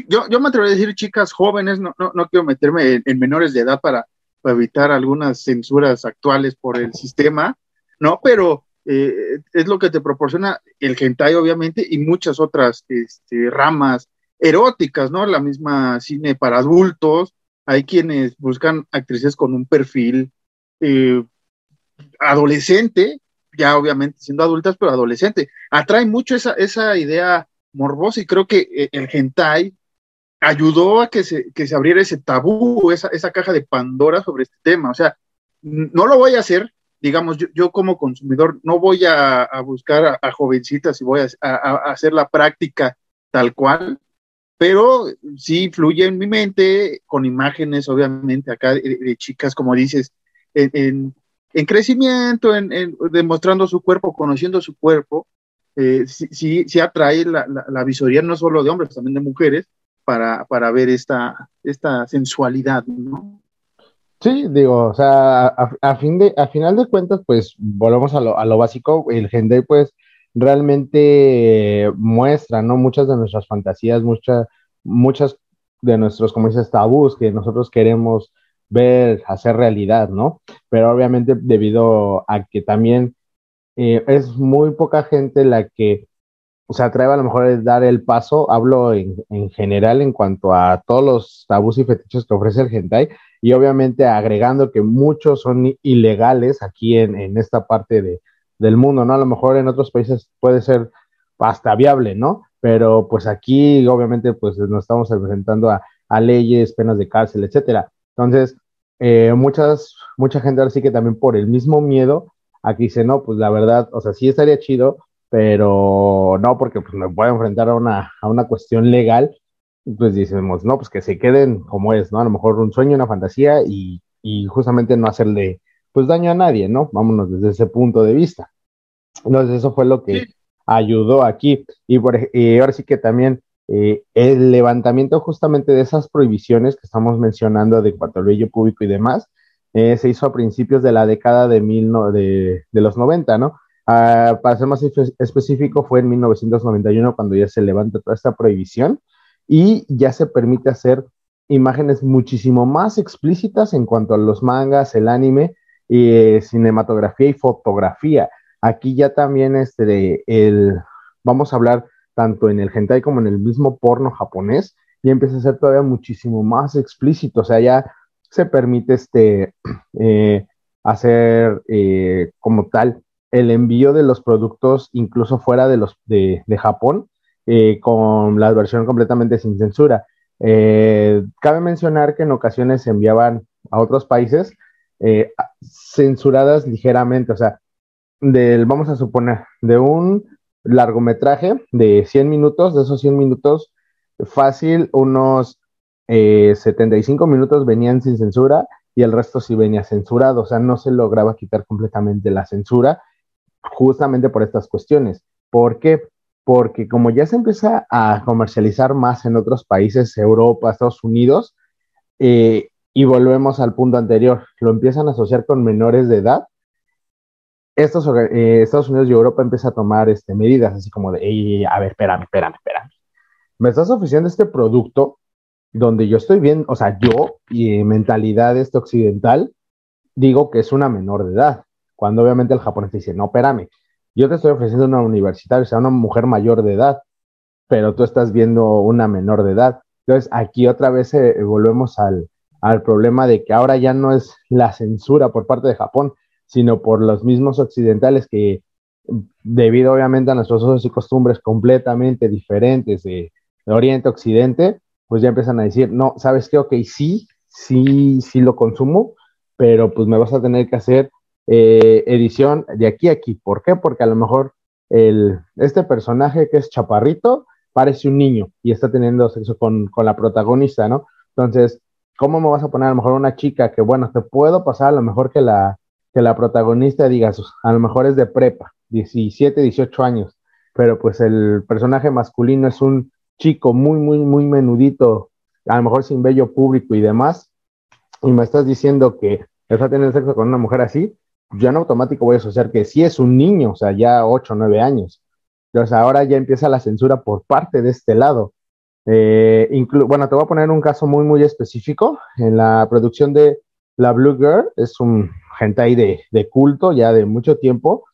yo, yo, me atrevería a decir chicas jóvenes, no, no, no quiero meterme en, en menores de edad para, para, evitar algunas censuras actuales por el sistema, ¿no? Pero eh, es lo que te proporciona el hentai, obviamente, y muchas otras este, ramas eróticas, ¿no? La misma cine para adultos, hay quienes buscan actrices con un perfil eh, adolescente, ya obviamente siendo adultas, pero adolescente. Atrae mucho esa, esa idea morbosa y creo que eh, el hentai ayudó a que se, que se abriera ese tabú, esa, esa caja de Pandora sobre este tema. O sea, no lo voy a hacer, digamos, yo, yo como consumidor no voy a, a buscar a, jovencitas y voy a, a, hacer la práctica tal cual, pero sí fluye en mi mente con imágenes, obviamente, acá de, de chicas, como dices, en, en, en crecimiento, en, en, demostrando su cuerpo, conociendo su cuerpo, eh, sí, atrae la, la, visoría no solo de hombres, también de mujeres, para, para ver esta, esta sensualidad, ¿no? Sí, digo, o sea, a, fin de, a final de cuentas, pues volvemos a lo, a lo básico, el gender, pues realmente muestra, ¿no? Muchas de nuestras fantasías, muchas, muchas de nuestros, como dices, tabús que nosotros queremos ver, hacer realidad, ¿no? Pero obviamente debido a que también eh, es muy poca gente la que se atreve a lo mejor a dar el paso, hablo en, en, general en cuanto a todos los tabús y fetiches que ofrece el hentai, y obviamente agregando que muchos son ilegales aquí en, en esta parte de, del mundo, ¿no? A lo mejor en otros países puede ser hasta viable, ¿no? Pero pues aquí obviamente pues nos estamos enfrentando a, a leyes, penas de cárcel, etcétera. Entonces, eh, muchas, mucha gente ahora sí que también por el mismo miedo, aquí dice, no, pues la verdad, o sea, sí estaría chido, pero no, porque pues me puedo enfrentar a una, a una cuestión legal, pues decimos, no, pues que se queden como es, ¿no? A lo mejor un sueño, una fantasía y, y justamente no hacerle, pues daño a nadie, ¿no? Vámonos desde ese punto de vista. Entonces eso fue lo que ayudó aquí. Y, por, y ahora sí que también eh, el levantamiento justamente de esas prohibiciones que estamos mencionando de vello público y demás, eh, se hizo a principios de la década de, mil de, de los 90, ¿no? Ah, para ser más específico, fue en 1991 cuando ya se levanta toda esta prohibición y ya se permite hacer imágenes muchísimo más explícitas en cuanto a los mangas, el anime, eh, cinematografía y fotografía. Aquí ya también este, el, vamos a hablar tanto en el hentai como en el mismo porno japonés, y empieza a ser todavía muchísimo más explícito, o sea, ya se permite este, eh, hacer eh, como tal el envío de los productos incluso fuera de, los, de, Japón, eh, con la versión completamente sin censura. cabe mencionar que en ocasiones se enviaban a otros países censuradas ligeramente, o sea, del, vamos a suponer, de un largometraje de 100 minutos, de esos 100 minutos, fácil, unos 75 eh, minutos venían sin censura y el resto sí venía censurado, o sea, no se lograba quitar completamente la censura justamente por estas cuestiones. ¿Por qué? Porque como ya se empieza a comercializar más en otros países, Europa, Estados Unidos, eh, y volvemos al punto anterior, lo empiezan a asociar con menores de edad, estos, eh, Estados Unidos y Europa empieza a tomar este, medidas así como de, a ver, espérame, espérame, espérame. Me estás ofreciendo este producto donde yo estoy bien, o sea, yo y mentalidad este occidental digo que es una menor de edad, cuando obviamente el japonés dice, no, espérame, yo te estoy ofreciendo una universitaria, o sea, una mujer mayor de edad, pero tú estás viendo una menor de edad. Entonces, aquí otra vez eh, volvemos al, al problema de que ahora ya no es la censura por parte de Japón, sino por los mismos occidentales que, debido obviamente a nuestros usos y costumbres completamente diferentes de, Oriente Occidente, pues ya empiezan a decir, no, ¿sabes qué? Ok, sí, sí, sí lo consumo, pero pues me vas a tener que hacer eh, edición de aquí a aquí. ¿Por qué? Porque a lo mejor el, este personaje que es chaparrito parece un niño y está teniendo sexo con, con la protagonista, ¿no? Entonces, ¿cómo me vas a poner a lo mejor una chica que, bueno, te puedo pasar a lo mejor que la, que la protagonista diga, a lo mejor es de prepa, 17, 18 años, pero pues el personaje masculino es un chico muy, muy, muy menudito, a lo mejor sin bello público y demás, y me estás diciendo que está teniendo sexo con una mujer así, yo en automático voy a asociar que sí es un niño, o sea, ya 8 o 9 años. Entonces ahora ya empieza la censura por parte de este lado. Eh, bueno, te voy a poner un caso muy, muy específico. En la producción de La Blue Girl, es un hentai de, de culto ya de mucho tiempo.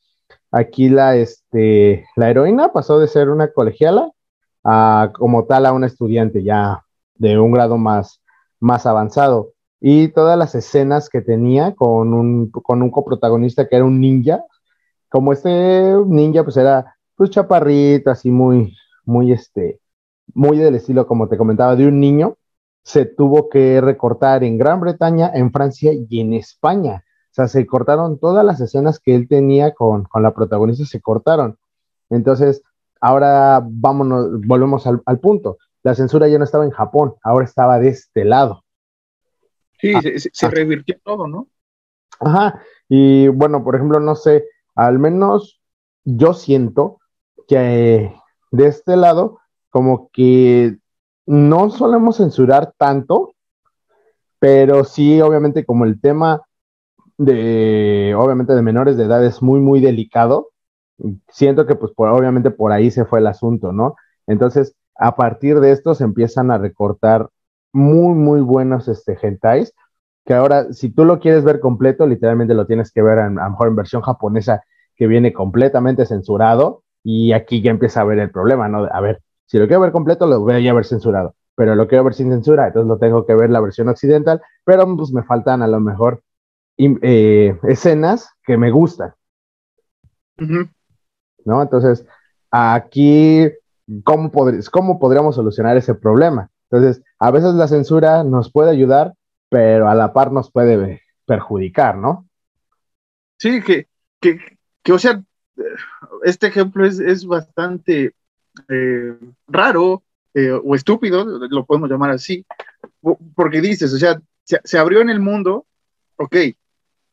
Aquí la, este, la heroína pasó de ser una colegiala a como tal a una estudiante ya de un grado más, más avanzado. Y todas las escenas que tenía con un, con un coprotagonista que era un ninja, como este ninja pues era pues chaparrito, así muy, muy este, muy del estilo como te comentaba de un niño, se tuvo que recortar en Gran Bretaña, en Francia y en España sea, se cortaron todas las escenas que él tenía con, la protagonista, se cortaron. Entonces, ahora vámonos, volvemos al, punto. La censura ya no estaba en Japón, ahora estaba de este lado. Sí, ah, se, ah. revirtió todo, ¿no? Ajá, y bueno, por ejemplo, no sé, al menos yo siento que de este lado, como que no solemos censurar tanto, pero sí, obviamente, como el tema de, obviamente, de menores de edad es muy, muy delicado. Siento que, pues, obviamente por ahí se fue el asunto, ¿no? Entonces, a partir de esto se empiezan a recortar muy, muy buenos este, hentais, que ahora, si tú lo quieres ver completo, literalmente lo tienes que ver a lo mejor en versión japonesa, que viene completamente censurado, y aquí ya empieza a ver el problema, ¿no? A ver, si lo quiero ver completo, lo voy a ver censurado, pero lo quiero ver sin censura, entonces lo tengo que ver la versión occidental, pero pues me faltan a lo mejor eh, escenas que me gustan. ¿No? Entonces, aquí, ¿cómo, ¿cómo podríamos solucionar ese problema? Entonces, a veces la censura nos puede ayudar, pero a la par nos puede perjudicar, ¿no? Sí, que, que, que o sea, este ejemplo es, es bastante eh, raro eh, o estúpido, lo podemos llamar así, porque dices, o sea, se, se, abrió en el mundo, ok,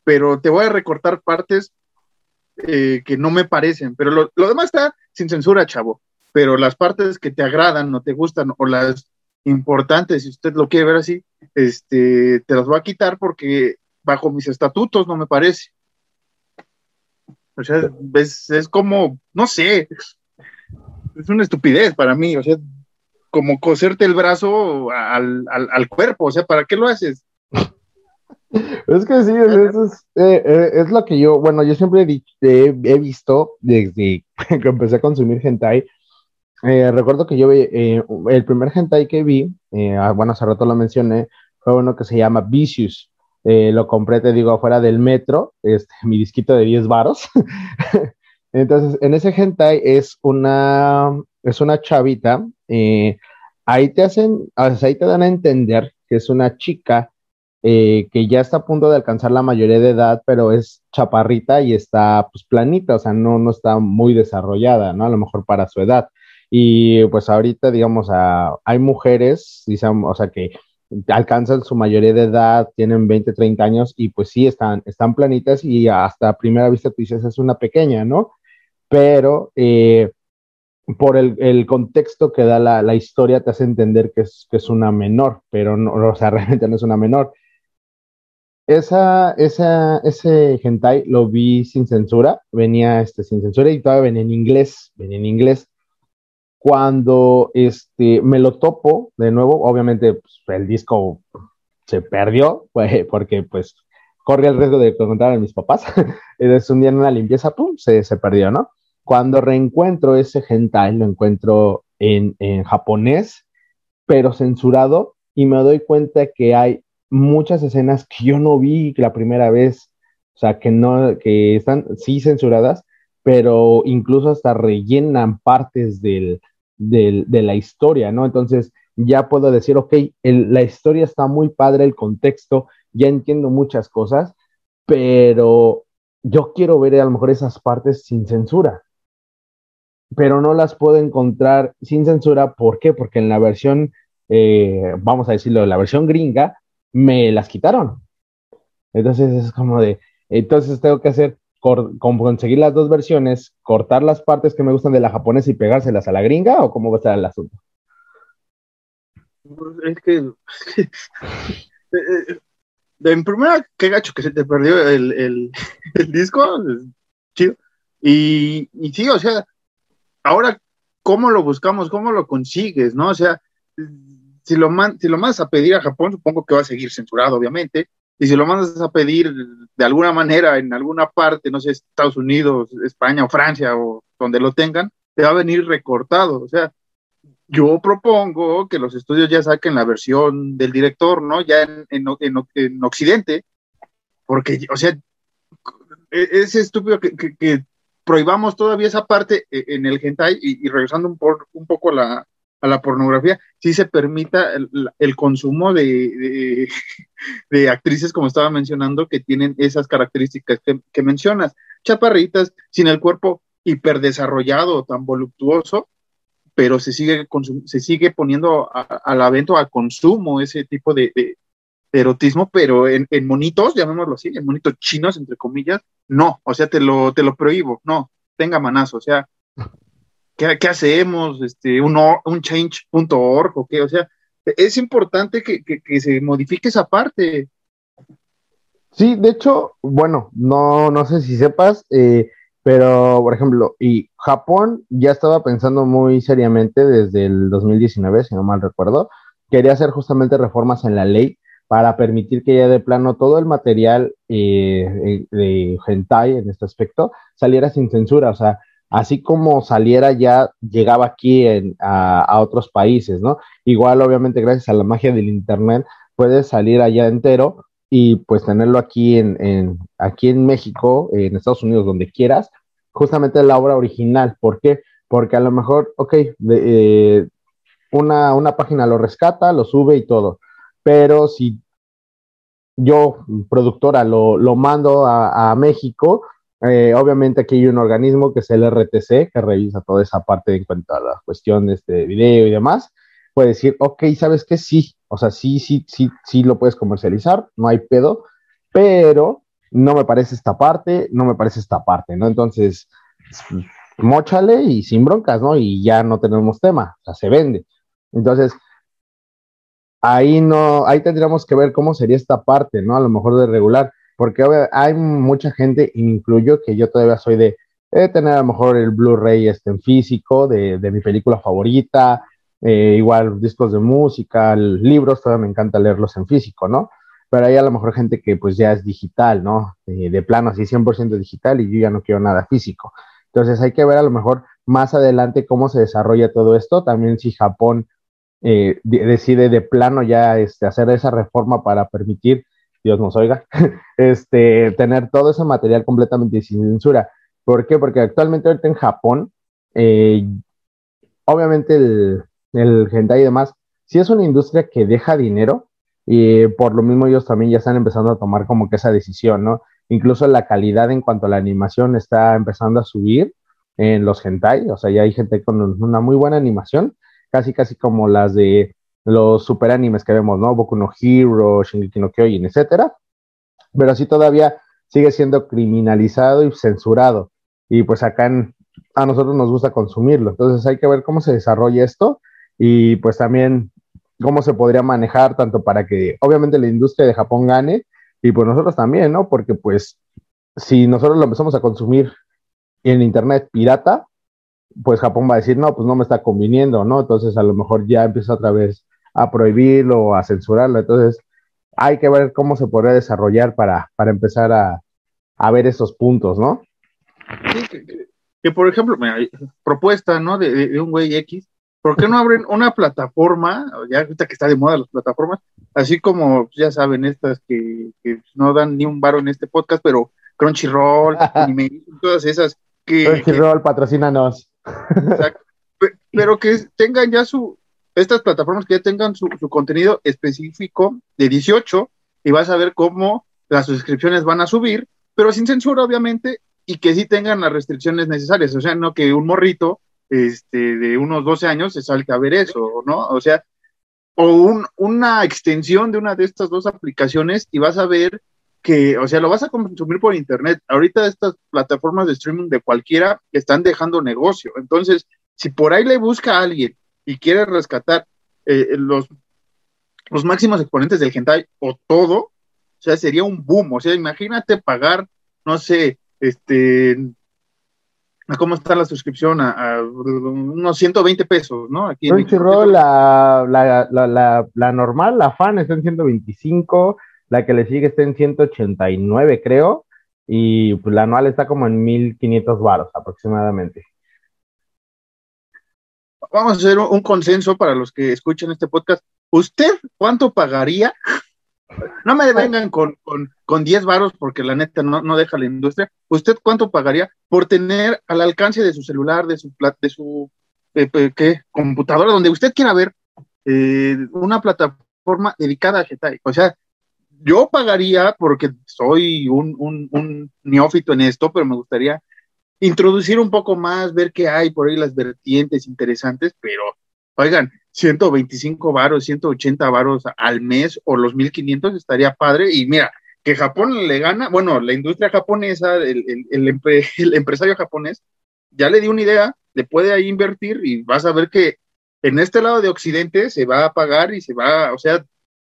pero te voy a recortar partes eh, que no me parecen, pero lo, demás está sin censura, chavo, pero las partes que te agradan o te gustan o las importantes, si usted lo quiere ver así, este, te las voy a quitar porque bajo mis estatutos no me parece. O sea, es, es como, no sé, es una estupidez para mí, o sea, como coserte el brazo al, al, al cuerpo, o sea, ¿para qué lo haces? Es que sí, es, eh, eh, es, lo que yo, bueno, yo siempre he, he, visto desde que empecé a consumir hentai. Eh, recuerdo que yo vi, el primer hentai que vi, ah, bueno, hace rato lo mencioné, fue uno que se llama Vicious. lo compré, te digo, afuera del metro, este, mi disquito de 10 varos. Entonces, en ese hentai es una, es una chavita, ahí te hacen, ahí te dan a entender que es una chica eh, que ya está a punto de alcanzar la mayoría de edad, pero es chaparrita y está pues planita, o sea, no, no está muy desarrollada, ¿no? A lo mejor para su edad. Y pues ahorita, digamos, hay mujeres, o sea, que alcanzan su mayoría de edad, tienen 20, 30 años y pues sí, están, están planitas y hasta a primera vista tú dices, es una pequeña, ¿no? Pero eh, por el, el, contexto que da la, la, historia te hace entender que es, que es una menor, pero no, o sea, realmente no es una menor. Esa, esa, ese hentai lo vi sin censura, venía este, sin censura y todavía venía en inglés, venía en inglés. Cuando este, me lo topo de nuevo, obviamente pues, el disco se perdió, porque pues corría el riesgo de contar a mis papás. es un día en una limpieza, pum, se, se perdió, ¿no? Cuando reencuentro ese hentai, lo encuentro en, en japonés, pero censurado, y me doy cuenta que hay muchas escenas que yo no vi la primera vez, o sea, que no, que están sí censuradas, pero incluso hasta rellenan partes del, del, de la historia, ¿no? Entonces ya puedo decir, ok, la historia está muy padre, el contexto, ya entiendo muchas cosas, pero yo quiero ver a lo mejor esas partes sin censura, pero no las puedo encontrar sin censura, ¿por qué? Porque en la versión, eh, vamos a decirlo, la versión gringa, me las quitaron. Entonces es como de, entonces tengo que hacer, conseguir las dos versiones, cortar las partes que me gustan de la japonesa y pegárselas a la gringa o cómo va a estar el asunto. Pues, es que, eh, eh, en primera, qué gacho que se te perdió el, el, el disco, chido. Y, y sí, o sea, ahora, ¿cómo lo buscamos? ¿Cómo lo consigues? ¿No? O sea, si lo, man, si lo mandas a pedir a Japón, supongo que va a seguir censurado, obviamente. Y si lo mandas a pedir de alguna manera en alguna parte, no sé, Estados Unidos, España o Francia o donde lo tengan, te va a venir recortado. O sea, yo propongo que los estudios ya saquen la versión del director, ¿no? Ya en, en, en, Occidente, porque, o sea, e, es estúpido que, que, que, prohibamos todavía esa parte e, en el hentai y, y regresando un, por, un poco a la, a la pornografía, sí se permita el, consumo de, de, actrices, como estaba mencionando, que tienen esas características que, que mencionas, chaparritas, sin el cuerpo hiperdesarrollado, tan voluptuoso, pero se sigue, se sigue poniendo a, la venta a consumo ese tipo de, de erotismo, pero en, en, monitos, llamémoslo así, en monitos chinos, entre comillas, no, o sea, te lo, te lo prohíbo, no, tenga manazo, o sea, ¿qué, qué hacemos? Este, un, un change.org o qué, o sea, es importante que, que, que, se modifique esa parte. Sí, de hecho, bueno, no, no sé si sepas, eh, pero por ejemplo, y Japón ya estaba pensando muy seriamente desde el 2019, si no mal recuerdo, quería hacer justamente reformas en la ley para permitir que ya de plano todo el material eh, eh, de hentai en este aspecto saliera sin censura, o sea, así como saliera ya llegaba aquí a, otros países, ¿no? Igual obviamente gracias a la magia del internet puede salir allá entero y pues tenerlo aquí en, aquí en México, en Estados Unidos, donde quieras, justamente la obra original. ¿Por qué? Porque a lo mejor, ok, eh, una, una página lo rescata, lo sube y todo, pero si yo, productora, lo, lo mando a, México, eh, obviamente aquí hay un organismo que es el RTC, que revisa toda esa parte en cuanto a las cuestiones de video y demás, puede decir, ok, ¿sabes qué? Sí, o sea, sí, sí, sí, sí lo puedes comercializar, no hay pedo, pero no me parece esta parte, no me parece esta parte, ¿no? Entonces, mochale y sin broncas, ¿no? Y ya no tenemos tema, o sea, se vende. Entonces, ahí no, ahí tendríamos que ver cómo sería esta parte, ¿no? A lo mejor de regular, porque hay mucha gente, incluyo que yo todavía soy de, tener a lo mejor el Blu-ray este en físico de, mi película favorita, eh, igual discos de música, libros, todavía me encanta leerlos en físico, ¿no? Pero hay a lo mejor gente que pues ya es digital, ¿no? de plano, así 100% digital y yo ya no quiero nada físico. Entonces hay que ver a lo mejor más adelante cómo se desarrolla todo esto, también si Japón eh, decide de plano ya este, hacer esa reforma para permitir, Dios nos oiga, este, tener todo ese material completamente sin censura. ¿Por qué? Porque actualmente ahorita en Japón, eh, obviamente el, el hentai y demás, sí es una industria que deja dinero y por lo mismo ellos también ya están empezando a tomar como que esa decisión, ¿no? Incluso la calidad en cuanto a la animación está empezando a subir en los hentai, o sea, ya hay gente con una muy buena animación casi casi como las de los super animes que vemos, ¿no? Boku no Hero, Shingeki no Kyojin, etcétera. Pero así todavía sigue siendo criminalizado y censurado. Y pues acá a nosotros nos gusta consumirlo. Entonces hay que ver cómo se desarrolla esto y pues también cómo se podría manejar tanto para que obviamente la industria de Japón gane y pues nosotros también, ¿no? Porque pues si nosotros lo empezamos a consumir en internet pirata, pues Japón va a decir, no, pues no me está conviniendo, ¿no? Entonces a lo mejor ya empieza otra vez a prohibirlo o a censurarlo. Entonces hay que ver cómo se podría desarrollar para, para empezar a, ver esos puntos, ¿no? Sí, que, por ejemplo, propuesta, ¿no? De, un güey X, ¿por qué no abren una plataforma, ya ahorita que está de moda las plataformas, así como ya saben estas que, no dan ni un varo en este podcast, pero Crunchyroll, anime, todas esas que... Crunchyroll, patrocínanos. Exacto. Pero que tengan ya su, estas plataformas que ya tengan su, contenido específico de 18 y vas a ver cómo las suscripciones van a subir, pero sin censura, obviamente, y que sí tengan las restricciones necesarias. O sea, no que un morrito este, de unos 12 años se salte a ver eso, ¿no? O sea, o un, una extensión de una de estas dos aplicaciones y vas a ver que, o sea, lo vas a consumir por internet. Ahorita estas plataformas de streaming de cualquiera están dejando negocio. Entonces, si por ahí le busca a alguien y quiere rescatar eh, los, los máximos exponentes del hentai o todo, o sea, sería un boom. O sea, imagínate pagar, no sé, este, ¿cómo está la suscripción? A, unos 120 pesos, ¿no? Aquí en la, la, la, la, normal, la fan está en 125 la que le sigue está en 189, creo, y pues, la anual está como en 1500 varos aproximadamente. Vamos a hacer un consenso para los que escuchan este podcast. ¿Usted cuánto pagaría? No me vengan con, con, 10 varos porque la neta no, deja la industria. ¿Usted cuánto pagaría por tener al alcance de su celular, de su, de su eh, ¿qué? computadora, donde usted quiera ver eh, una plataforma dedicada a Getai? O sea, yo pagaría porque soy un, un, neófito en esto, pero me gustaría introducir un poco más, ver qué hay por ahí las vertientes interesantes, pero oigan, 125 varos, 180 varos al mes o los 1500 estaría padre. Y mira, que Japón le gana, bueno, la industria japonesa, el, el, el, empresario japonés, ya le dio una idea, le puede ahí invertir y vas a ver que en este lado de Occidente se va a pagar y se va, o sea,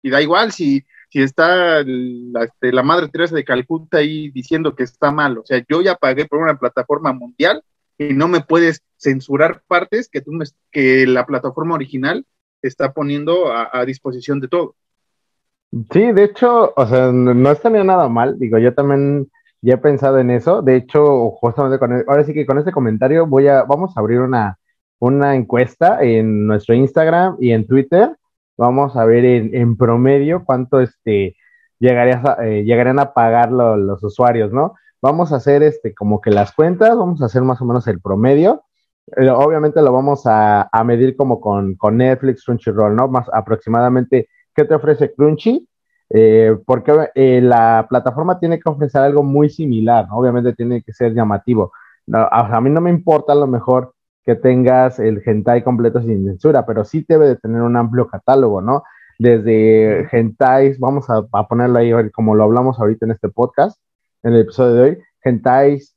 y da igual si si está este, la, Madre Teresa de Calcuta ahí diciendo que está mal, o sea, yo ya pagué por una plataforma mundial y no me puedes censurar partes que, tú que la plataforma original está poniendo a, disposición de todo. Sí, de hecho, o sea, no estaría nada mal. Digo, yo también ya he pensado en eso. De hecho, justamente con, ahora sí que con este comentario voy a, vamos a abrir una, una encuesta en nuestro Instagram y en Twitter. Vamos a ver en, promedio cuánto este, llegarías eh, llegarían a pagar los usuarios, ¿no? Vamos a hacer este, como que las cuentas, vamos a hacer más o menos el promedio. Eh, obviamente lo vamos a, medir como con, Netflix, Crunchyroll, ¿no? Más aproximadamente, ¿qué te ofrece Crunchy? Eh, porque la plataforma tiene que ofrecer algo muy similar. Obviamente tiene que ser llamativo. a mí no me importa a lo mejor que tengas el hentai completo sin censura, pero sí debe de tener un amplio catálogo, ¿no? Desde hentais, vamos a, ponerlo ahí como lo hablamos ahorita en este podcast, en el episodio de hoy, hentais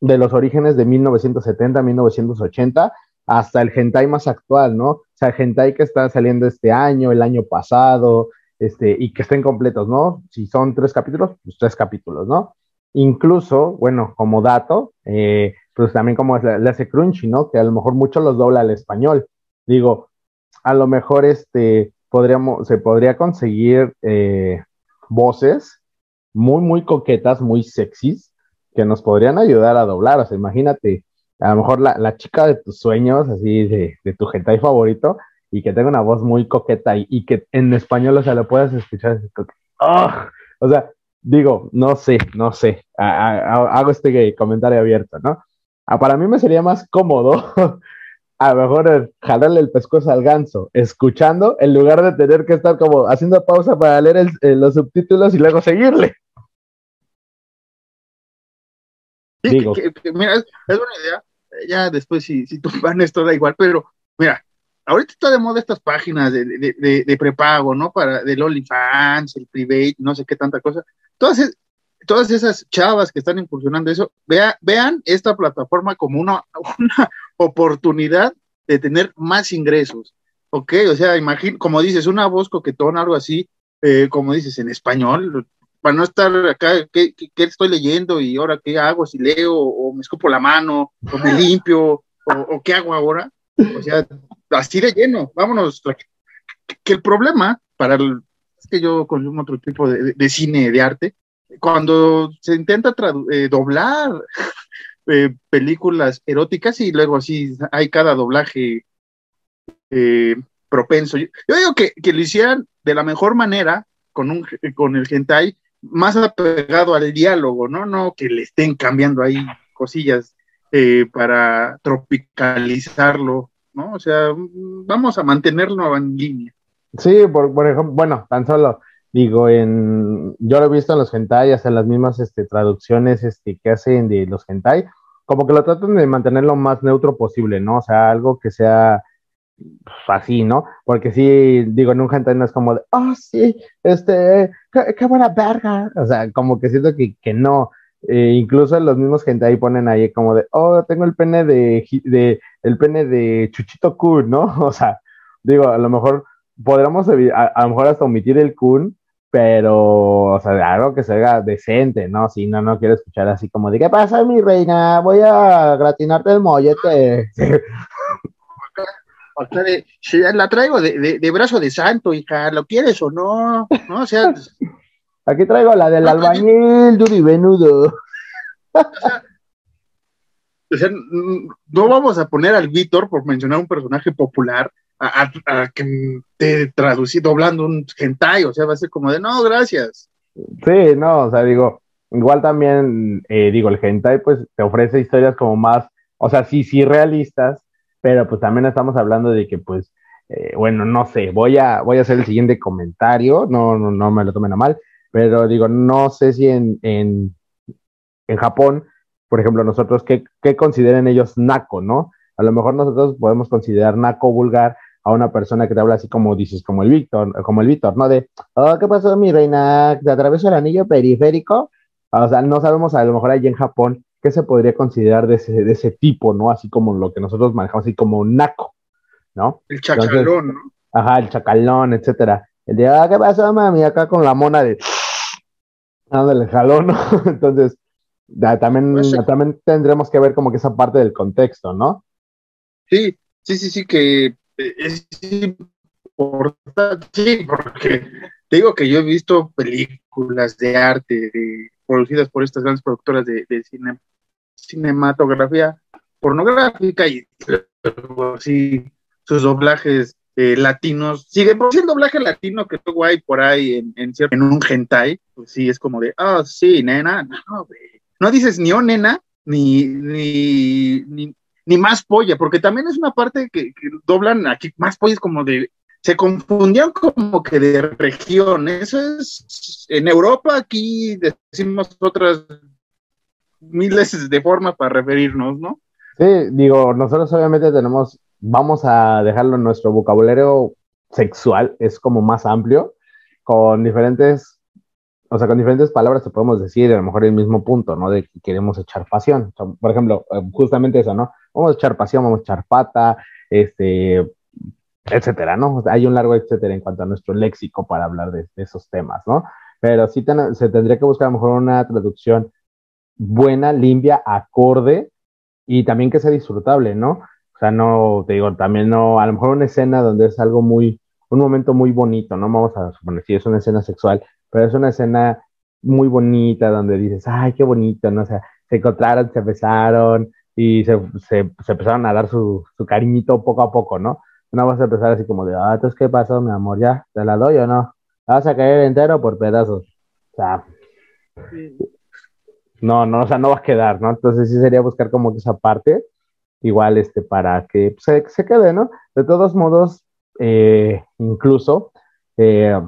de los orígenes de 1970, 1980, hasta el hentai más actual, ¿no? O sea, hentai que está saliendo este año, el año pasado, este, y que estén completos, ¿no? Si son tres capítulos, pues tres capítulos, ¿no? Incluso, bueno, como dato, eh, pues también como le, hace Crunchy, ¿no? Que a lo mejor mucho los dobla al español. Digo, a lo mejor este, podríamos, se podría conseguir eh, voces muy, muy coquetas, muy sexys, que nos podrían ayudar a doblar. O sea, imagínate, a lo mejor la, chica de tus sueños, así de, de tu hentai favorito, y que tenga una voz muy coqueta y, que en español, o sea, lo puedas escuchar. ¡Ah! O sea, digo, no sé, no sé, hago este comentario abierto, ¿no? Ah, para mí me sería más cómodo a lo mejor jalarle el pescuezo al ganso, escuchando, en lugar de tener que estar como haciendo pausa para leer los subtítulos y luego seguirle. Digo. mira, es, una idea, ya después si, si tú van esto da igual, pero mira, ahorita está de moda estas páginas de, de, prepago, ¿no? Para del OnlyFans, el private, no sé qué tanta cosa. Todas, todas esas chavas que están incursionando eso, vean esta plataforma como una, una oportunidad de tener más ingresos. ¿Ok? O sea, imagín, como dices, una voz coquetona, algo así, eh, como dices, en español, para no estar acá, ¿qué, estoy leyendo y ahora qué hago? Si leo o me escupo la mano o me limpio o, qué hago ahora. O sea, así de lleno, vámonos. Que, el problema para el, es que yo consumo otro tipo de cine, de arte, cuando se intenta eh, doblar eh, películas eróticas y luego así hay cada doblaje eh, propenso. Yo, digo que, lo hicieran de la mejor manera con, un, con el hentai más apegado al diálogo, ¿no? No que le estén cambiando ahí cosillas para tropicalizarlo, ¿no? O sea, vamos a mantenerlo en línea. Sí, por, por ejemplo, bueno, tan solo Digo, en, yo lo he visto en los hentai, hasta en las mismas este, traducciones este, que hacen de los hentai, como que lo tratan de mantener lo más neutro posible, ¿no? O sea, algo que sea pues, así, ¿no? Porque sí, digo, en un hentai no es como de, oh, sí, este, qué, buena verga. O sea, como que siento que, que no. Eh, incluso los mismos hentai ponen ahí como de, oh, tengo el pene de, de el pene de Chuchito Kun, ¿no? O sea, digo, a lo mejor podríamos, a, a, lo mejor hasta omitir el Kun pero, o sea, algo que se haga decente, ¿no? Si no, no quiero escuchar así como de, ¿qué pasa, mi reina? Voy a gratinarte el mollete. la traigo de, brazo de santo, hija, ¿lo quieres o no? ¿No? O sea, Aquí traigo la del albañil, Duri Venudo. O sea, no vamos a poner al Víctor, por mencionar un personaje popular, a, que te traducí doblando un hentai, o sea, va a ser como de, no, gracias. Sí, no, o sea, digo, igual también, eh, digo, el hentai pues te ofrece historias como más, o sea, sí, sí realistas, pero pues también estamos hablando de que pues, eh, bueno, no sé, voy a, voy a hacer el siguiente comentario, no, no, no me lo tomen a mal, pero digo, no sé si en, en, en Japón, por ejemplo, nosotros, ¿qué, ¿qué consideren ellos naco, no? A lo mejor nosotros podemos considerar naco vulgar a una persona que te habla así como dices, como el Víctor, como el Víctor, ¿no? De, oh, ¿qué pasó, mi reina? ¿Te atravesó el anillo periférico? O sea, no sabemos a lo mejor allí en Japón qué se podría considerar de ese, de ese tipo, ¿no? Así como lo que nosotros manejamos, así como un naco, ¿no? El chacalón, ¿no? Ajá, el chacalón, etcétera. El de, ah, ¿qué pasó, mami? Acá con la mona de, dándole jalón, ¿no? Entonces, también, pues también tendremos que ver como que esa parte del contexto, ¿no? Sí, sí, sí, sí, que es importante, sí, porque te digo que yo he visto películas de arte producidas por estas grandes productoras de, cinematografía pornográfica y sí, sus doblajes eh, latinos, siguen por el doblaje latino que luego hay por ahí en, en, en un hentai, pues sí, es como de, ah, sí, nena, no, no dices ni oh, nena, ni, ni, más polla, porque también es una parte que, doblan aquí, más polla es como de, se confundían como que de región, eso es, en Europa aquí decimos otras miles de formas para referirnos, ¿no? Sí, digo, nosotros obviamente tenemos, vamos a dejarlo en nuestro vocabulario sexual, es como más amplio, con diferentes o sea, con diferentes palabras te podemos decir a lo mejor el mismo punto, ¿no? De que queremos echar pasión. por ejemplo, eh, justamente eso, ¿no? Vamos a echar pasión, vamos a echar pata, este, etcétera, ¿no? hay un largo etcétera en cuanto a nuestro léxico para hablar de, esos temas, ¿no? Pero sí se tendría que buscar a lo mejor una traducción buena, limpia, acorde y también que sea disfrutable, ¿no? O sea, no, te digo, también no, a lo mejor una escena donde es algo muy, un momento muy bonito, ¿no? Vamos a suponer, si es una escena sexual, pero es una escena muy bonita donde dices, ay, qué bonito, ¿no? O sea, se encontraron, se besaron y se, se, se empezaron a dar su, su, cariñito poco a poco, ¿no? No vas a empezar así como de, ah, entonces, ¿qué pasó, mi amor? ¿Ya? ¿Te la doy o no? vas a caer entero por pedazos? O sea, no, no, o sea, no va a quedar, ¿no? Entonces sí sería buscar como que esa parte, igual, este, para que se, se quede, ¿no? De todos modos, eh, incluso, eh,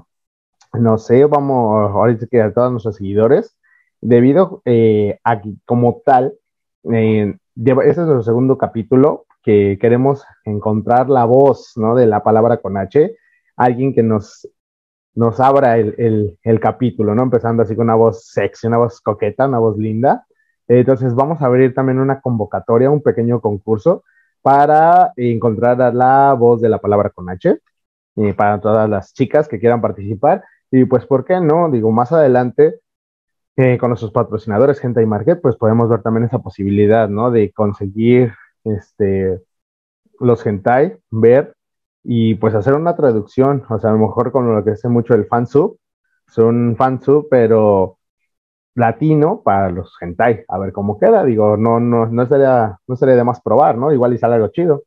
no sé, vamos, ahorita que a todos nuestros seguidores, debido eh, a que como tal, eh, este es el segundo capítulo que queremos encontrar la voz, ¿no? De la palabra con H, alguien que nos, nos abra el, el, capítulo, ¿no? Empezando así con una voz sexy, una voz coqueta, una voz linda. Entonces vamos a abrir también una convocatoria, un pequeño concurso para encontrar la voz de la palabra con H, eh, para todas las chicas que quieran participar. Y pues, ¿por qué no? Digo, más adelante, eh, con nuestros patrocinadores, Gente y Market, pues podemos ver también esa posibilidad, ¿no? De conseguir este, los hentai, ver y pues hacer una traducción, o sea, a lo mejor con lo que hace mucho el fansub, es un fansub, pero latino para los hentai, a ver cómo queda, digo, no, no, no sería, no sería de más probar, ¿no? Igual y sale algo chido.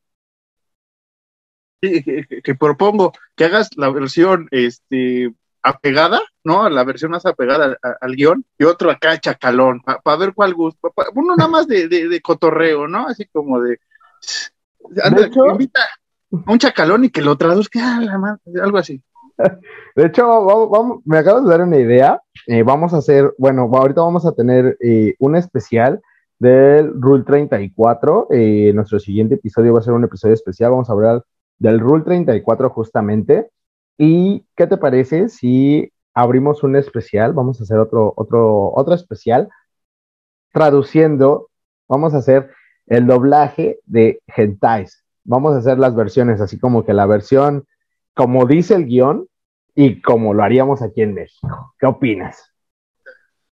Sí, que, propongo que hagas la versión este apegada, ¿no? La versión más apegada al, guion, y otro acá chacalón, para ver cuál gusto. uno nada más de, de, cotorreo, ¿no? Así como de. invita a un chacalón y que lo traduzca, algo así. De hecho, vamos, me acabo de dar una idea. Eh, vamos a hacer, bueno, ahorita vamos a tener eh, un especial del Rule 34. Eh, nuestro siguiente episodio va a ser un episodio especial. Vamos a hablar del Rule 34 justamente. ¿Y qué te parece si abrimos un especial? Vamos a hacer otro, otro, otro especial traduciendo. Vamos a hacer el doblaje de hentais. Vamos a hacer las versiones, así como que la versión, como dice el guion y como lo haríamos aquí en México. ¿Qué opinas?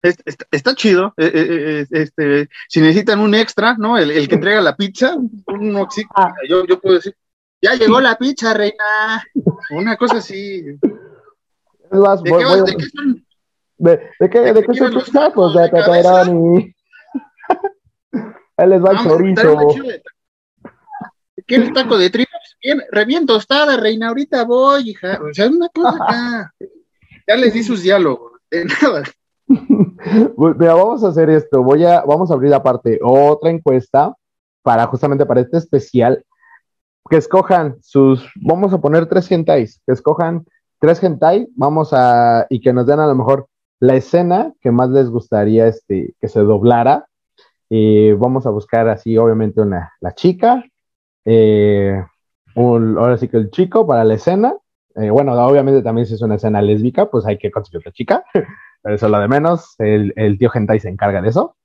Está, chido. Eh, eh, eh, este, si necesitan un extra, ¿no? El, que entrega la pizza, un, ah. yo, yo puedo decir, ya llegó la pizza, reina. Una cosa así. ¿De, qué, ¿De qué son? ¿De, qué, de qué son tus tacos? De pepperoni. Ahí les va el chorizo. ¿Quieres taco de tripas? Bien, re bien tostada, reina. Ahorita voy, hija. O sea, una cosa acá. Ya les di sus diálogos. De nada. Mira, vamos a hacer esto. Voy a, vamos a abrir aparte otra encuesta para justamente para este especial que escojan sus, vamos a poner tres gentais, que escojan tres gentai, vamos a, y que nos den a lo mejor la escena que más les gustaría este, que se doblara. y vamos a buscar así, obviamente, una, la chica, eh, ahora sí que el chico para la escena. Eh, bueno, obviamente también si es una escena lésbica, pues hay que conseguir otra chica, pero eso es lo de menos. El, tío Gentai se encarga de eso.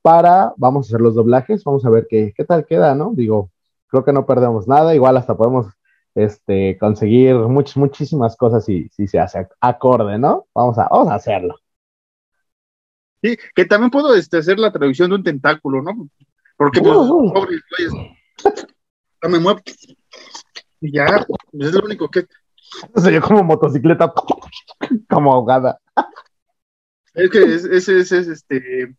Para, vamos a hacer los doblajes, vamos a ver qué, qué tal queda, ¿no? Digo, creo que no perdemos nada, igual hasta podemos este, conseguir muchas, muchísimas cosas si, si se hace acorde, ¿no? Vamos a, vamos a hacerlo. Sí, que también puedo este, hacer la traducción de un tentáculo, ¿no? Porque pues, uh, uh. no me muevo. Y ya, pues, es lo único que. Sería como motocicleta, como ahogada. Es que es, es, es, es este,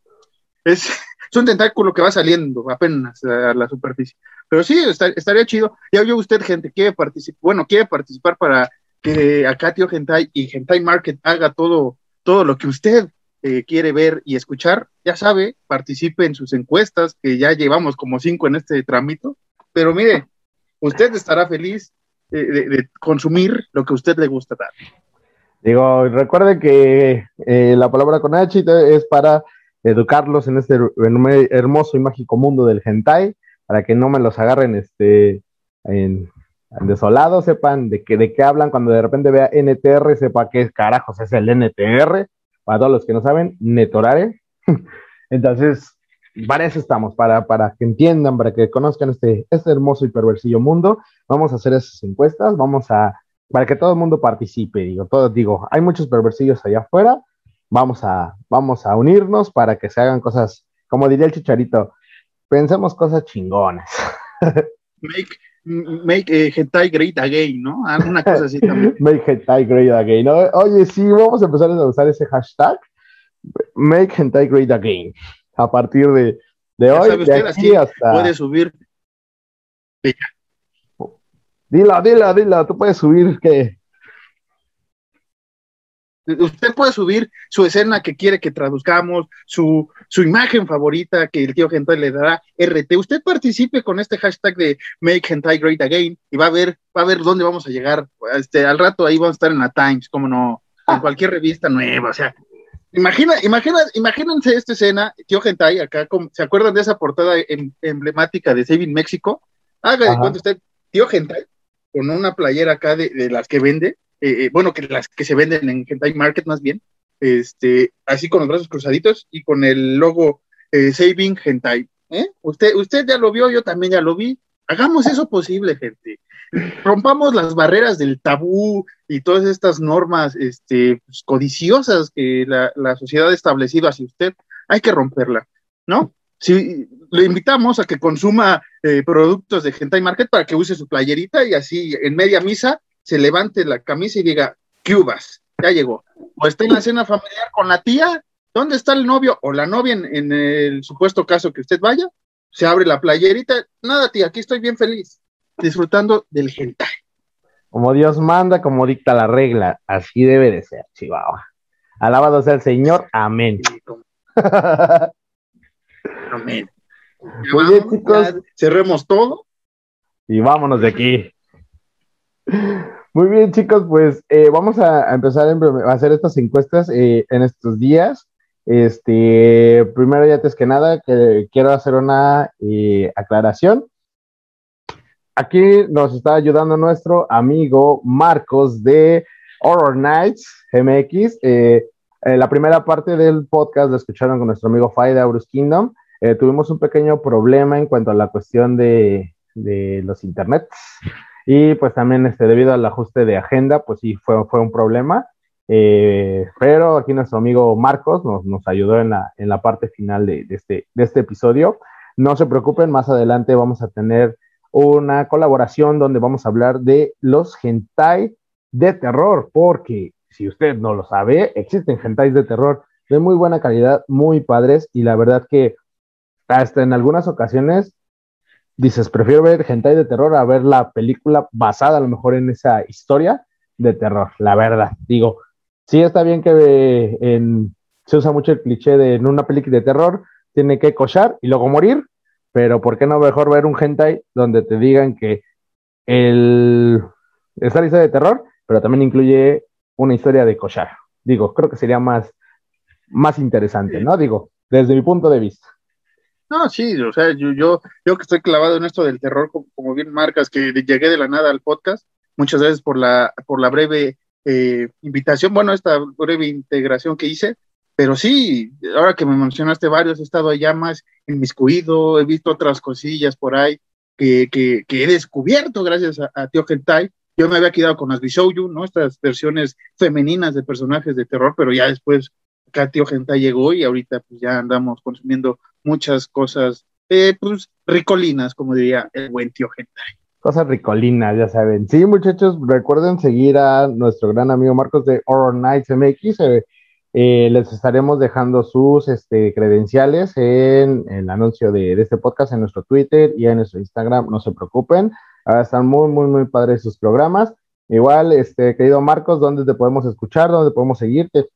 es, es un tentáculo que va saliendo apenas a la superficie. Pero sí, está- estaría chido. Ya vio usted, gente, quiere participar, bueno, quiere participar para que acá Tío Gentai y Gentai Market haga todo, todo lo que usted eh, quiere ver y escuchar. Ya sabe, participe en sus encuestas, que ya llevamos como cinco en este tramito. Pero mire, usted estará feliz eh, de, consumir lo que a usted le gusta dar. Digo, recuerde que eh, la palabra con H es para educarlos en este her- hermoso y mágico mundo del hentai, para que no me los agarren este en, en desolado, sepan de qué, de qué hablan cuando de repente vea NTR, sepa qué carajos es el NTR, para todos los que no saben, Netorare. Entonces, para eso estamos, para, para que entiendan, para que conozcan este, este hermoso y perversillo mundo. Vamos a hacer esas encuestas, vamos a para que todo el mundo participe, digo, todos digo, hay muchos perversillos allá afuera, vamos a, vamos a unirnos para que se hagan cosas, como diría el chicharito, pensemos cosas chingonas. Make, make eh, hentai great again, ¿no? Alguna cosa así también. Make hentai great again. ¿no? Oye, sí, vamos a empezar a usar ese hashtag, make hentai great again, a partir de, de Ya hoy, sabe de aquí hasta... Puede subir Dila, dila, dila, tú puedes subir que... Usted puede subir su escena que quiere que traduzcamos, su, su imagen favorita que el tío Hentai le dará RT. Usted participe con este hashtag de Make Hentai Great Again y va a ver, va a ver dónde vamos a llegar. Este, al rato ahí vamos a estar en la Times, como no, en cualquier revista nueva. O sea, imagina, imagina, imagínense esta escena, tío Hentai, acá, ¿se acuerdan de esa portada em- emblemática de Saving México? Haga de cuenta usted, tío Hentai, con una playera acá de, de las que vende, eh, bueno, que las que se venden en Hentai Market más bien, este, así con los brazos cruzaditos y con el logo eh, Saving Hentai. ¿eh? Usted, usted ya lo vio, yo también ya lo vi. Hagamos eso posible, gente. Rompamos las barreras del tabú y todas estas normas este, pues, codiciosas que la, la sociedad ha establecido hacia usted. Hay que romperla, ¿no? Si le invitamos a que consuma productos de Hentai Market para que use su playerita y así en media misa se levante la camisa y diga, Cubas, ya llegó. O está en la cena familiar con la tía, ¿dónde está el novio o la novia en, en el supuesto caso que usted vaya? Se abre la playerita, nada tía, aquí estoy bien feliz, disfrutando del hentai. Como Dios manda, como dicta la regla, así debe de ser, Chihuahua. Alabado sea el Señor, amén. Amén. Muy bien, chicos. cerremos todo. y vámonos de aquí. Muy bien, chicos, pues eh, vamos a, empezar a hacer estas encuestas eh, en estos días. Este, primero y antes que nada, quiero hacer una eh, aclaración. Aquí nos está ayudando nuestro amigo Marcos de Horror Nights MX. La primera parte del podcast lo escucharon con nuestro amigo Fai de Aurus Kingdom. Tuvimos un pequeño problema en cuanto a la cuestión de, de los internets y pues también este, debido al ajuste de agenda, pues sí fue, fue un problema. Eh, pero aquí nuestro amigo Marcos nos, nos ayudó en la, en la parte final de, este, de este episodio. No se preocupen, más adelante vamos a tener una colaboración donde vamos a hablar de los hentai de terror, porque si usted no lo sabe, existen hentais de terror de muy buena calidad, muy padres, y la verdad que hasta en algunas ocasiones dices, prefiero ver hentai de terror a ver la película basada a lo mejor en esa historia de terror, la verdad. Digo, sí está bien que eh, en- se usa mucho el cliché de en una película de terror tiene que cochar y luego morir, pero ¿por qué no mejor ver un hentai donde te digan que el está la historia de terror, pero también incluye una historia de cochar? Digo, creo que sería más, más interesante, ¿no? Digo, desde mi punto de vista. No, sí, o sea, yo, yo, yo que estoy clavado en esto del terror, como, bien marcas, que llegué de la nada al podcast, muchas veces por la, por la breve eh, invitación, bueno, esta breve integración que hice, pero sí, ahora que me mencionaste varios, he estado allá más inmiscuido, he visto otras cosillas por ahí que, que, he descubierto gracias a, a Tío Gentai. Yo me había quedado con las Bishouju, ¿no? Estas versiones femeninas de personajes de terror, pero ya después acá Tío Gentai llegó y ahorita pues ya andamos consumiendo muchas cosas, eh, pues, ricolinas, como diría el buen tío Hentai. cosas ricolinas, ya saben. Sí, muchachos, recuerden seguir a nuestro gran amigo Marcos de Horror Nights MX. Eh, eh, les estaremos dejando sus este, credenciales en, el anuncio de, este podcast en nuestro Twitter y en nuestro Instagram. No se preocupen. Ahora están muy, muy, muy padres sus programas. Igual, este, querido Marcos, ¿dónde te podemos escuchar? ¿Dónde podemos seguirte?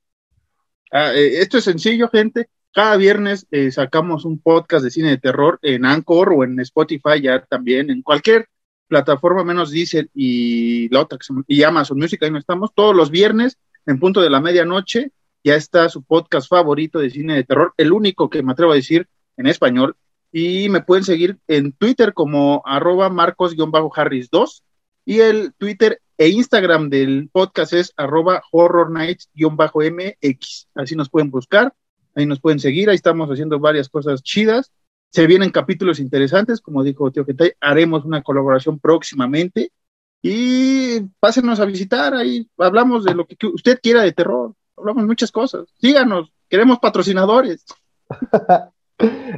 Ah, eh, esto es sencillo, gente. Cada viernes sacamos un podcast de cine de terror en Anchor o en Spotify, ya también, en cualquier plataforma menos Diesel y la otra y Amazon Music, ahí no estamos, todos los viernes en punto de la medianoche ya está su podcast favorito de cine de terror, el único que me atrevo a decir en español, y me pueden seguir en Twitter como arroba marcos-harris2 y el Twitter e Instagram del podcast es arroba horror nights-mx, así nos pueden buscar, ahí nos pueden seguir, ahí estamos haciendo varias cosas chidas. Se vienen capítulos interesantes, como dijo Tío Ketay, haremos una colaboración próximamente. Y pásenos a visitar, ahí hablamos de lo que usted quiera de terror, hablamos muchas cosas, síganos, queremos patrocinadores.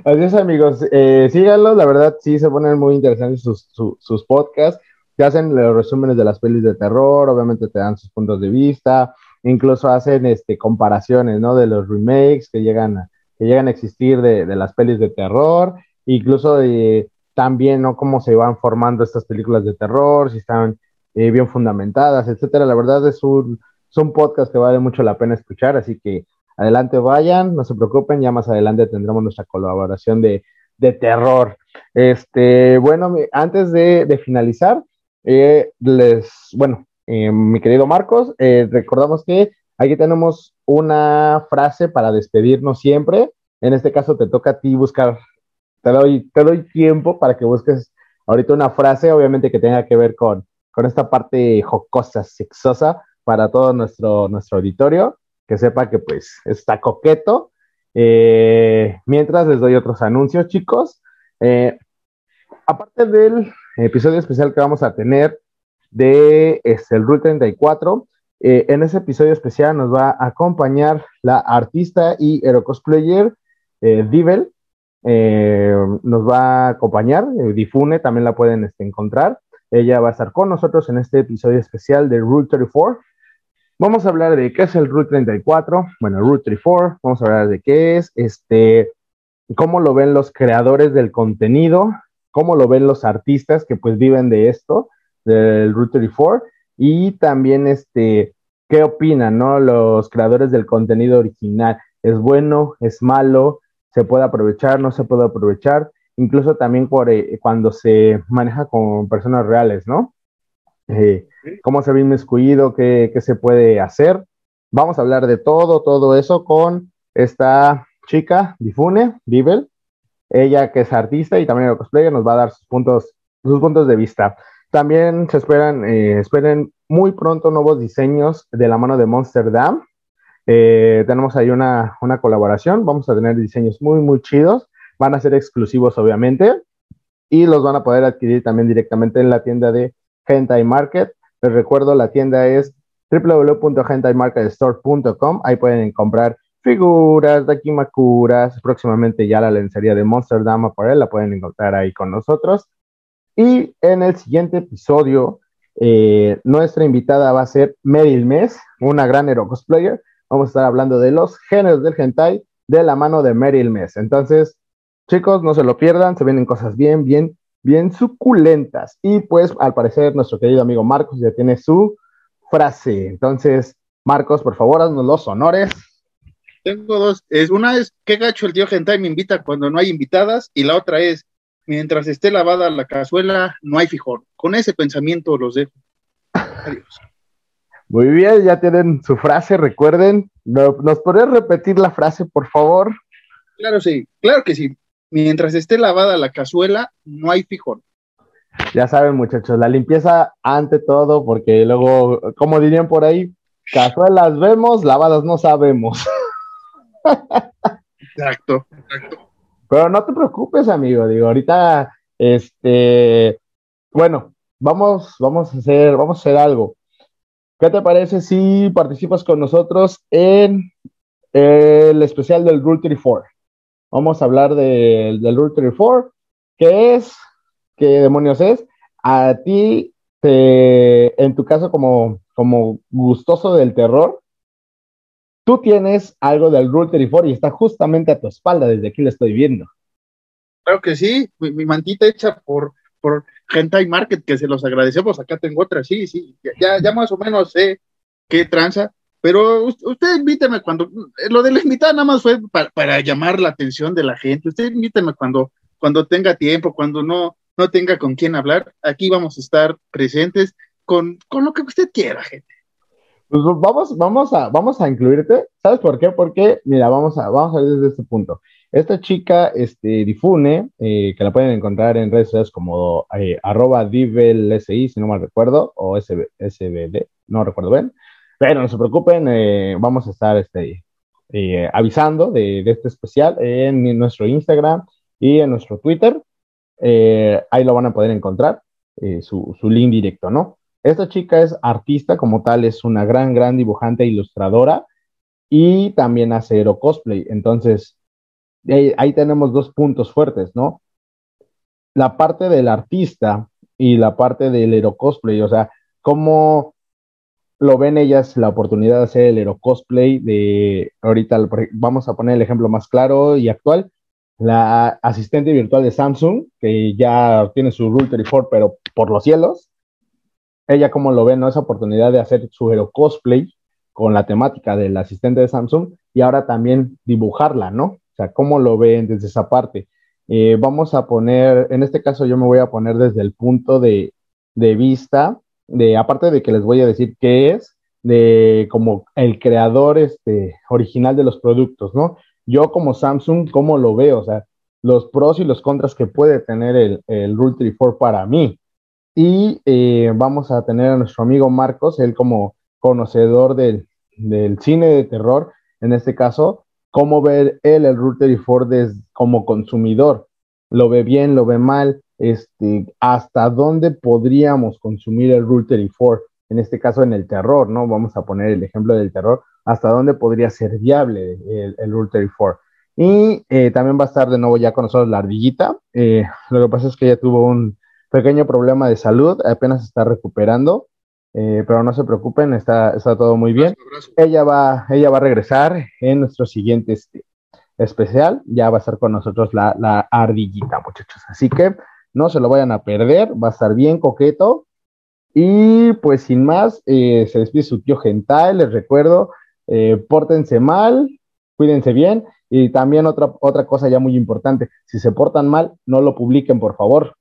Así es, amigos, eh, síganlos, la verdad sí se ponen muy interesantes sus, sus podcasts, que hacen los resúmenes de las pelis de terror, obviamente te dan sus puntos de vista, incluso hacen este, comparaciones, ¿no? De los remakes que llegan a, que llegan a existir de, las pelis de terror, incluso de, también, ¿no? Cómo se van formando estas películas de terror, si están eh, bien fundamentadas, etcétera. La verdad es un, podcast que vale mucho la pena escuchar, así que adelante vayan, no se preocupen, ya más adelante tendremos nuestra colaboración de, terror. Este, bueno, antes de, finalizar, eh, les, bueno, eh, mi querido Marcos, recordamos que Aquí tenemos una frase para despedirnos siempre. En este caso te toca a ti buscar, te doy, te doy tiempo para que busques ahorita una frase, obviamente que tenga que ver con, con esta parte jocosa, sexosa para todo nuestro, nuestro auditorio, que sepa que pues está coqueto. Eh, mientras les doy otros anuncios, chicos. Eh, aparte del episodio especial que vamos a tener de este, el Rule 34, eh, en ese episodio especial nos va a acompañar la artista y cosplayer eh, Divel. Eh, nos va a acompañar, eh, Difune, también la pueden este, encontrar. Ella va a estar con nosotros en este episodio especial de Route 34. Vamos a hablar de qué es el Route 34, bueno, Route 34, vamos a hablar de qué es, este, cómo lo ven los creadores del contenido, cómo lo ven los artistas que pues viven de esto, del Route 34, y también este, qué opinan, ¿no? Los creadores del contenido original. ¿Es bueno? ¿Es malo? ¿Se puede aprovechar? ¿No se puede aprovechar? Incluso también por, eh, cuando se maneja con personas reales, ¿no? Eh, ¿Cómo se ve inmiscuido? ¿Qué, ¿Qué se puede hacer? Vamos a hablar de todo, todo eso con esta chica, Difune, Dibel. Ella que es artista y también cosplayer, nos va a dar sus puntos, sus puntos de vista. También se esperan, eh, esperen muy pronto nuevos diseños de la mano de Monster Dam. Eh, tenemos ahí una, una, colaboración, vamos a tener diseños muy, muy chidos. Van a ser exclusivos, obviamente, y los van a poder adquirir también directamente en la tienda de Hentai Market. Les recuerdo, la tienda es www.hentaimarketstore.com. Ahí pueden comprar figuras, dakimakuras, próximamente ya la lencería de Monster Dam él la pueden encontrar ahí con nosotros. Y en el siguiente episodio, eh, nuestra invitada va a ser Meryl Mess, una gran hero cosplayer. Vamos a estar hablando de los géneros del hentai de la mano de Meryl Mess. Entonces, chicos, no se lo pierdan, se vienen cosas bien, bien, bien suculentas. Y pues, al parecer, nuestro querido amigo Marcos ya tiene su frase. Entonces, Marcos, por favor, haznos los honores. Tengo dos. Es, una es, qué gacho el tío hentai me invita cuando no hay invitadas. Y la otra es, mientras esté lavada la cazuela, no hay fijón. Con ese pensamiento los dejo. Adiós. Muy bien, ya tienen su frase, recuerden. ¿Nos podrías repetir la frase, por favor? Claro, sí, claro que sí. Mientras esté lavada la cazuela, no hay fijón. Ya saben, muchachos, la limpieza ante todo, porque luego, como dirían por ahí, cazuelas vemos, lavadas no sabemos. Exacto, exacto. Pero no te preocupes, amigo. Digo, ahorita, este, bueno, vamos, vamos a hacer, vamos a hacer algo. ¿Qué te parece si participas con nosotros en el especial del Rule 34? Vamos a hablar del Rule 34. ¿Qué es? ¿Qué demonios es? a ti, te, en tu caso como, como gustoso del terror, tú tienes algo del Rule 34 y está justamente a tu espalda, desde aquí lo estoy viendo. Claro que sí, mi, mantita hecha por, por Hentai Market, que se los agradecemos, acá tengo otra, sí, sí, ya, ya más o menos sé qué tranza, pero usted invíteme cuando, lo de la invitada nada más fue para, llamar la atención de la gente, usted invíteme cuando, cuando tenga tiempo, cuando no, no tenga con quién hablar, aquí vamos a estar presentes con, con lo que usted quiera, gente. Pues vamos, vamos, a, vamos a incluirte. ¿Sabes por qué? Porque, mira, vamos a, vamos a ver desde este punto. Esta chica este, Difune, eh, que la pueden encontrar en redes sociales como eh, arroba divelsi, si no mal recuerdo, o SBD, no recuerdo bien. Pero no se preocupen, eh, vamos a estar este, avisando de, este especial en nuestro Instagram y en nuestro Twitter. ahí lo van a poder encontrar, su link directo, ¿no? Esta chica es artista como tal, es una gran, gran dibujante e ilustradora y también hace hero cosplay. Entonces, ahí, tenemos dos puntos fuertes, ¿no? La parte del artista y la parte del hero cosplay, o sea, cómo lo ven ellas la oportunidad de hacer el hero cosplay de ahorita vamos a poner el ejemplo más claro y actual la asistente virtual de Samsung que ya tiene su Rule 34 pero por los cielos ella como lo ve, ¿no? Esa oportunidad de hacer su hero cosplay con la temática del asistente de Samsung y ahora también dibujarla, ¿no? O sea, ¿cómo lo ven desde esa parte? Eh, vamos a poner, en este caso yo me voy a poner desde el punto de, vista, de aparte de que les voy a decir qué es, de como el creador este, original de los productos, ¿no? Yo como Samsung, ¿cómo lo veo? O sea, los pros y los contras que puede tener el, el Rule 34 para mí. Y eh, vamos a tener a nuestro amigo Marcos, él como conocedor del, cine de terror, en este caso, cómo ver él el Route 34 como consumidor. ¿Lo ve bien, lo ve mal? Este, ¿Hasta dónde podríamos consumir el Route 34? En este caso, en el terror, ¿no? Vamos a poner el ejemplo del terror. ¿Hasta dónde podría ser viable el, el Rule 34? Y eh, también va a estar de nuevo ya con nosotros la ardillita. Eh, lo que pasa es que ella tuvo un, pequeño problema de salud, apenas está recuperando, eh, pero no se preocupen, está, está todo muy bien. Ella, va, ella va a regresar en nuestro siguiente este, especial, ya va a estar con nosotros la, la ardillita, muchachos. Así que no se lo vayan a perder, va a estar bien coqueto. Y pues sin más, eh, se despide su tío Gental, les recuerdo, eh, pórtense mal, cuídense bien. Y también otra, otra cosa ya muy importante, si se portan mal, no lo publiquen, por favor.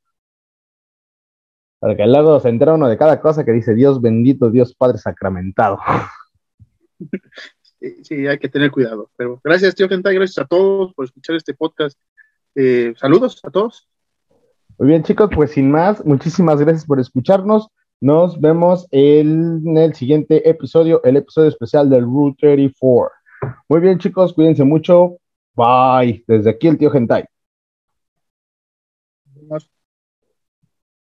Para que al lado se entera uno de cada cosa que dice Dios bendito, Dios Padre sacramentado. Sí, hay que tener cuidado. Pero gracias, tío Gentai, gracias a todos por escuchar este podcast. Eh, saludos a todos. Muy bien, chicos, pues sin más, muchísimas gracias por escucharnos. Nos vemos en el siguiente episodio, el episodio especial del Route 34. Muy bien, chicos, cuídense mucho. Bye. Desde aquí el tío Gentai.